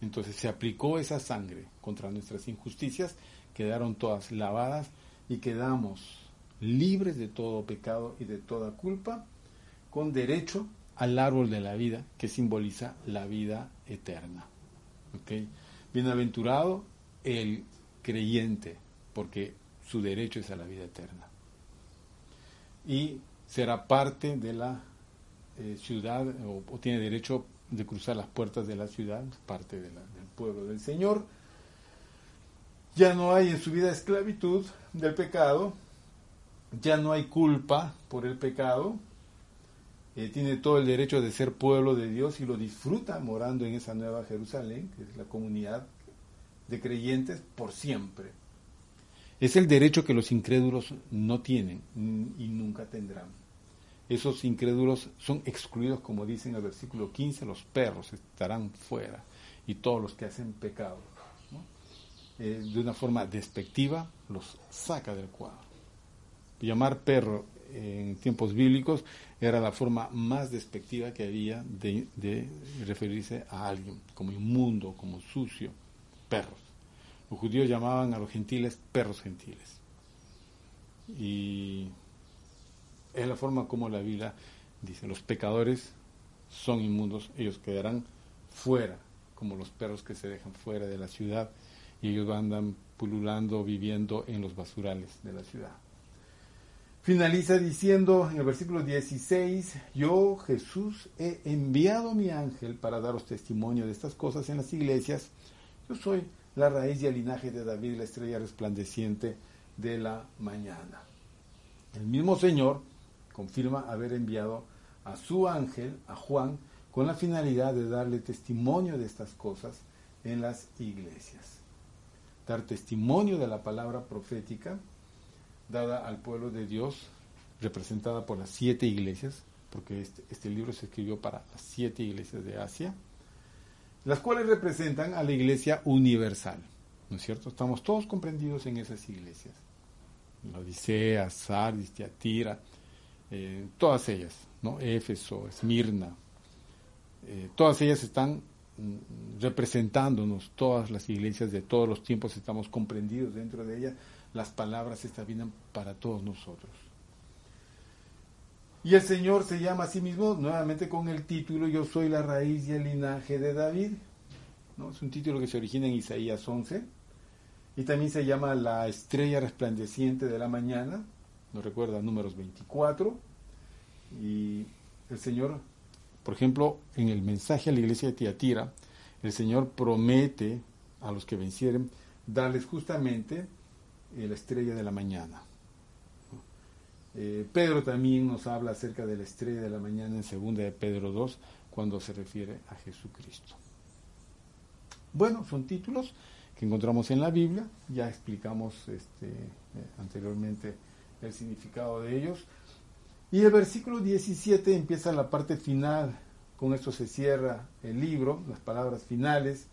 entonces se aplicó esa sangre contra nuestras injusticias, quedaron todas lavadas y quedamos libres de todo pecado y de toda culpa, con derecho al árbol de la vida que simboliza la vida eterna. Bienaventurado el creyente, porque su derecho es a la vida eterna. Y será parte de la eh, ciudad o, tiene derecho de cruzar las puertas de la ciudad, parte del pueblo del Señor. Ya no hay en su vida esclavitud del pecado, ya no hay culpa por el pecado, eh, tiene todo el derecho de ser pueblo de Dios y lo disfruta morando en esa nueva Jerusalén, que es la comunidad de creyentes por siempre. Es el derecho que los incrédulos no tienen y nunca tendrán. Esos incrédulos son excluidos, como dice en el versículo 15, los perros estarán fuera y todos los que hacen pecado. Eh, de una forma despectiva los saca del cuadro. Llamar perro en tiempos bíblicos era la forma más despectiva que había de, de referirse a alguien, como inmundo, como sucio, perros. Los judíos llamaban a los gentiles perros gentiles. Y es la forma como la Biblia dice, los pecadores son inmundos, ellos quedarán fuera, como los perros que se dejan fuera de la ciudad y ellos andan pululando, viviendo en los basurales de la ciudad. Finaliza diciendo en el versículo 16, yo Jesús he enviado mi ángel para daros testimonio de estas cosas en las iglesias. Yo soy la raíz y el linaje de David, la estrella resplandeciente de la mañana. El mismo Señor confirma haber enviado a su ángel, a Juan, con la finalidad de darle testimonio de estas cosas en las iglesias. Dar testimonio de la palabra profética dada al pueblo de Dios, representada por las siete iglesias, porque este, este libro se escribió para las siete iglesias de Asia, las cuales representan a la iglesia universal. ¿No es cierto? Estamos todos comprendidos en esas iglesias. La Odisea, Sardis, Tiatira, eh, todas ellas, ¿no? Éfeso, Esmirna, eh, todas ellas están mm, representándonos, todas las iglesias de todos los tiempos estamos comprendidos dentro de ellas, las palabras estas vienen para todos nosotros. Y el Señor se llama a sí mismo nuevamente con el título Yo soy la raíz y el linaje de David. ¿no? Es un título que se origina en Isaías 11. Y también se llama La estrella resplandeciente de la mañana. Nos recuerda números 24. Y el Señor, por ejemplo, en el mensaje a la iglesia de Tiatira, el Señor promete a los que vencieren darles justamente la estrella de la mañana. Eh, Pedro también nos habla acerca de la estrella de la mañana en segunda de Pedro 2 cuando se refiere a Jesucristo. Bueno, son títulos que encontramos en la Biblia, ya explicamos este, eh, anteriormente el significado de ellos. Y el versículo 17 empieza la parte final, con esto se cierra el libro, las palabras finales.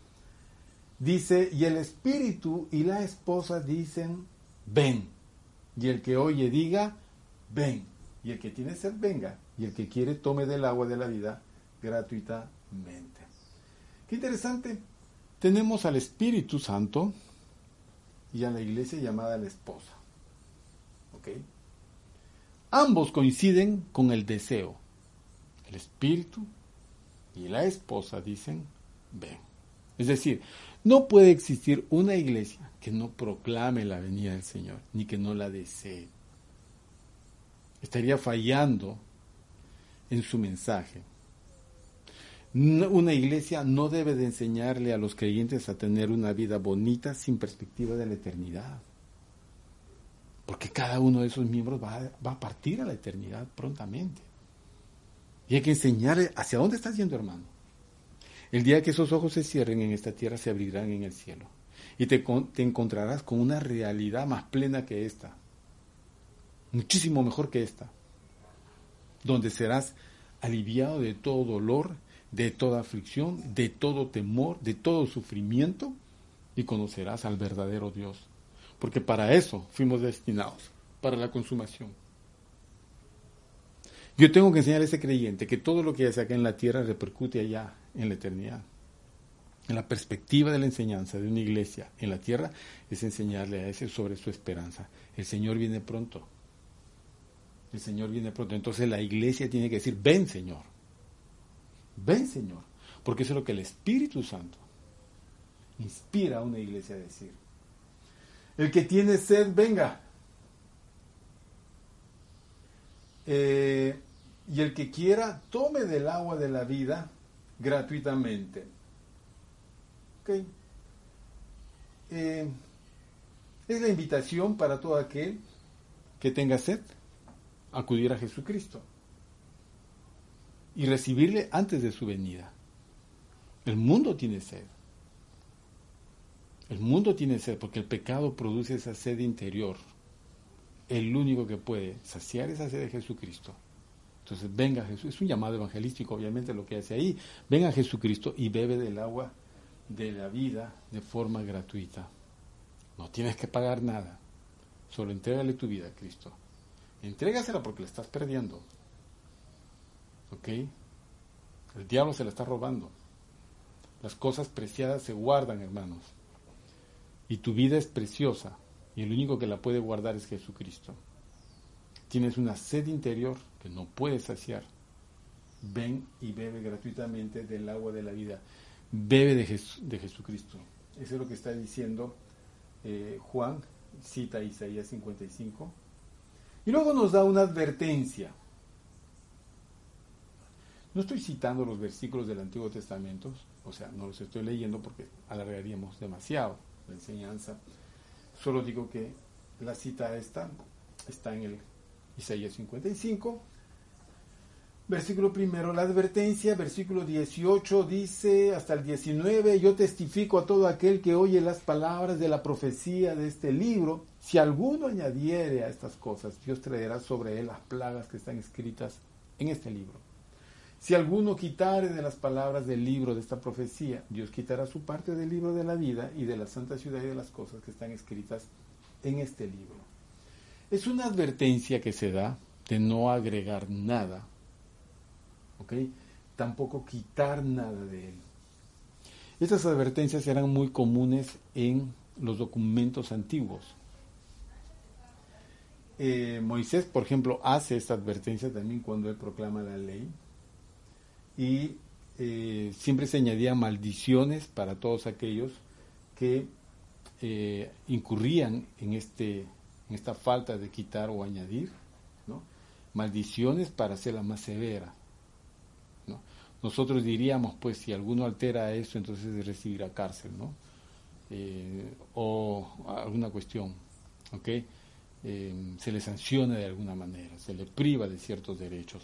Dice, y el espíritu y la esposa dicen, ven. Y el que oye diga, ven. Y el que tiene sed, venga. Y el que quiere, tome del agua de la vida gratuitamente. Qué interesante. Tenemos al Espíritu Santo y a la iglesia llamada la esposa. Ambos coinciden con el deseo. El Espíritu y la esposa dicen, ven. Es decir, no puede existir una iglesia que no proclame la venida del Señor, ni que no la desee estaría fallando en su mensaje. Una iglesia no debe de enseñarle a los creyentes a tener una vida bonita sin perspectiva de la eternidad. Porque cada uno de esos miembros va, a partir a la eternidad prontamente. Y hay que enseñarle hacia dónde estás yendo, hermano. El día que esos ojos se cierren en esta tierra, se abrirán en el cielo. Y te, te encontrarás con una realidad más plena que esta muchísimo mejor que esta, donde serás aliviado de todo dolor, de toda aflicción, de todo temor, de todo sufrimiento, y conocerás al verdadero Dios. Porque para eso fuimos destinados, para la consumación. Yo tengo que enseñar a ese creyente que todo lo que hace acá en la tierra repercute allá en la eternidad. En la perspectiva de la enseñanza de una iglesia en la tierra es enseñarle a ese sobre su esperanza. El Señor viene pronto el Señor viene pronto. Entonces la iglesia tiene que decir, ven Señor, ven Señor, porque eso es lo que el Espíritu Santo inspira a una iglesia a decir. El que tiene sed, venga. Eh, y el que quiera, tome del agua de la vida gratuitamente. Eh, es la invitación para todo aquel que tenga sed, acudir a Jesucristo y recibirle antes de su venida. El mundo tiene sed. El mundo tiene sed porque el pecado produce esa sed interior. El único que puede saciar esa sed de Jesucristo. Entonces, venga Jesús, es un llamado evangelístico, obviamente, lo que hace ahí. Venga Jesucristo y bebe del agua de la vida de forma gratuita. No tienes que pagar nada. Solo entrégale tu vida a Cristo. Entrégasela porque la estás perdiendo. ¿Ok? El diablo se la está robando. Las cosas preciadas se guardan, hermanos. Y tu vida es preciosa. Y el único que la puede guardar es Jesucristo. Tienes una sed interior que no puedes saciar. Ven y bebe gratuitamente del agua de la vida. Bebe de, Jesucristo. Eso es lo que está diciendo eh, Juan, cita Isaías 55. Y luego nos da una advertencia. No estoy citando los versículos del Antiguo Testamento, o sea, no los estoy leyendo porque alargaríamos demasiado la enseñanza. Solo digo que la cita esta está en el Isaías 55, Versículo primero, la advertencia, versículo 18 dice hasta el 19, yo testifico a todo aquel que oye las palabras de la profecía de este libro, si alguno añadiere a estas cosas, Dios traerá sobre él las plagas que están escritas en este libro. Si alguno quitare de las palabras del libro de esta profecía, Dios quitará su parte del libro de la vida y de la santa ciudad y de las cosas que están escritas en este libro. Es una advertencia que se da de no agregar nada ¿ok? Tampoco quitar nada de él. Estas advertencias eran muy comunes en los documentos antiguos. Eh, Moisés, por ejemplo, hace esta advertencia también cuando él proclama la ley y eh, siempre se añadían maldiciones para todos aquellos que eh, incurrían en, este, en esta falta de quitar o añadir, ¿no? maldiciones para hacerla más severa. Nosotros diríamos, pues, si alguno altera eso, entonces recibirá cárcel, ¿no? Eh, o alguna cuestión, ¿ok? Eh, se le sanciona de alguna manera, se le priva de ciertos derechos.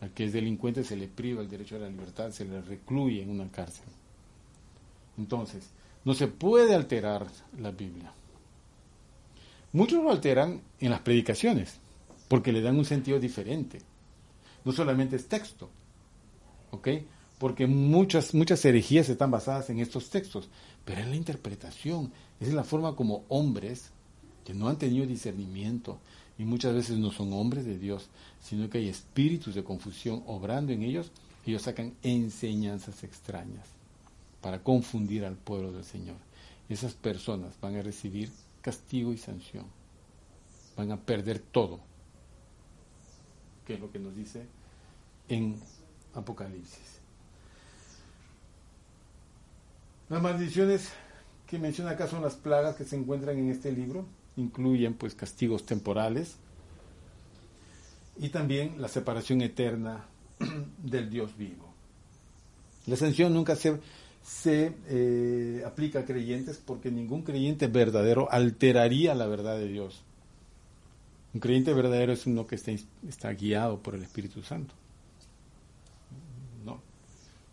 Al que es delincuente se le priva el derecho a la libertad, se le recluye en una cárcel. Entonces, no se puede alterar la Biblia. Muchos lo alteran en las predicaciones, porque le dan un sentido diferente. No solamente es texto, ¿ok? Porque muchas, muchas herejías están basadas en estos textos, pero en la interpretación, es la forma como hombres que no han tenido discernimiento y muchas veces no son hombres de Dios, sino que hay espíritus de confusión obrando en ellos, ellos sacan enseñanzas extrañas para confundir al pueblo del Señor. Esas personas van a recibir castigo y sanción, van a perder todo, que es lo que nos dice en Apocalipsis. Las maldiciones que menciona acá son las plagas que se encuentran en este libro, incluyen pues castigos temporales y también la separación eterna del Dios vivo. La sanción nunca se, se eh, aplica a creyentes porque ningún creyente verdadero alteraría la verdad de Dios. Un creyente verdadero es uno que está, está guiado por el Espíritu Santo.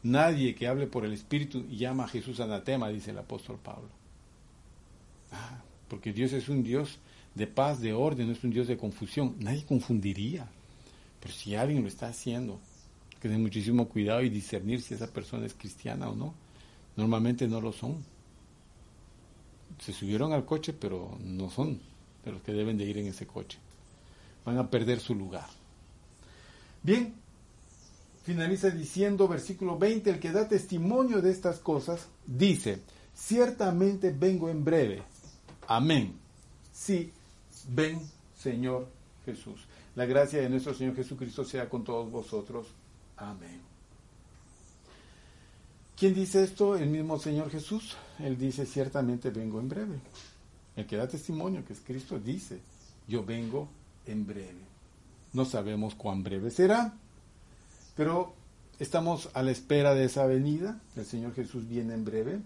Nadie que hable por el Espíritu llama a Jesús anatema, dice el apóstol Pablo. Ah, porque Dios es un Dios de paz, de orden, no es un Dios de confusión. Nadie confundiría. Pero si alguien lo está haciendo, que tener muchísimo cuidado y discernir si esa persona es cristiana o no. Normalmente no lo son. Se subieron al coche, pero no son de los que deben de ir en ese coche. Van a perder su lugar. Bien, finaliza diciendo, versículo 20, el que da testimonio de estas cosas, dice, ciertamente vengo en breve. Amén. Sí, ven, Señor Jesús. La gracia de nuestro Señor Jesucristo sea con todos vosotros. Amén. ¿Quién dice esto? El mismo Señor Jesús. Él dice, ciertamente vengo en breve. El que da testimonio, que es Cristo, dice, yo vengo en breve. No sabemos cuán breve será, pero estamos a la espera de esa venida. El Señor Jesús viene en breve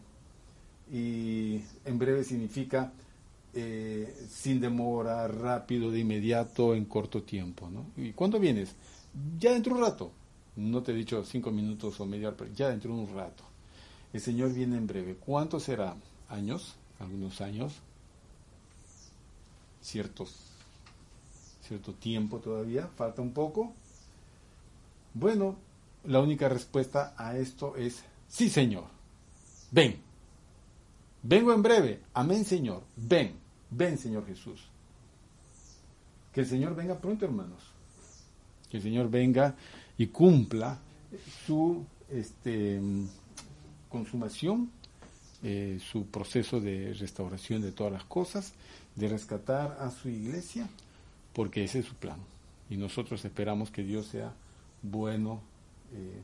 y en breve significa eh, sin demora, rápido, de inmediato, en corto tiempo. ¿no? ¿Y cuándo vienes? Ya dentro de un rato. No te he dicho cinco minutos o media hora, pero ya dentro de un rato. El Señor viene en breve. ¿Cuánto será? ¿Años? ¿Algunos años? ¿Ciertos, ¿Cierto tiempo todavía? ¿Falta un poco? Bueno, la única respuesta a esto es sí, Señor. Ven. Vengo en breve. Amén, Señor. Ven. Ven, Señor Jesús. Que el Señor venga pronto, hermanos. Que el Señor venga y cumpla su este, consumación, eh, su proceso de restauración de todas las cosas, de rescatar a su iglesia, porque ese es su plan. Y nosotros esperamos que Dios sea bueno, eh,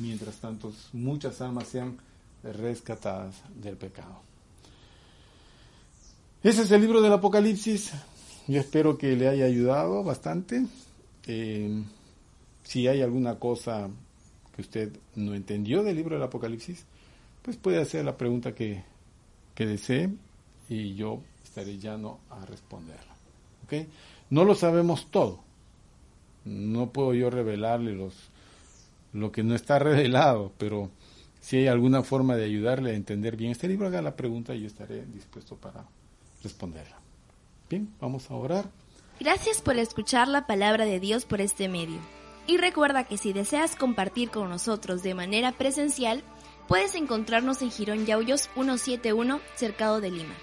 mientras tanto muchas almas sean rescatadas del pecado. Ese es el libro del Apocalipsis. Yo espero que le haya ayudado bastante. Eh, si hay alguna cosa que usted no entendió del libro del Apocalipsis, pues puede hacer la pregunta que, que desee y yo estaré llano a responderla. ¿okay? No lo sabemos todo. No puedo yo revelarle los, lo que no está revelado, pero si hay alguna forma de ayudarle a entender bien este libro, haga la pregunta y yo estaré dispuesto para responderla. Bien, vamos a orar. Gracias por escuchar la palabra de Dios por este medio. Y recuerda que si deseas compartir con nosotros de manera presencial, puedes encontrarnos en Girón Yauyos 171, cercado de Lima.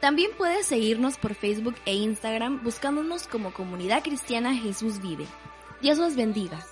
También puedes seguirnos por Facebook e Instagram buscándonos como Comunidad Cristiana Jesús Vive. Dios los bendiga.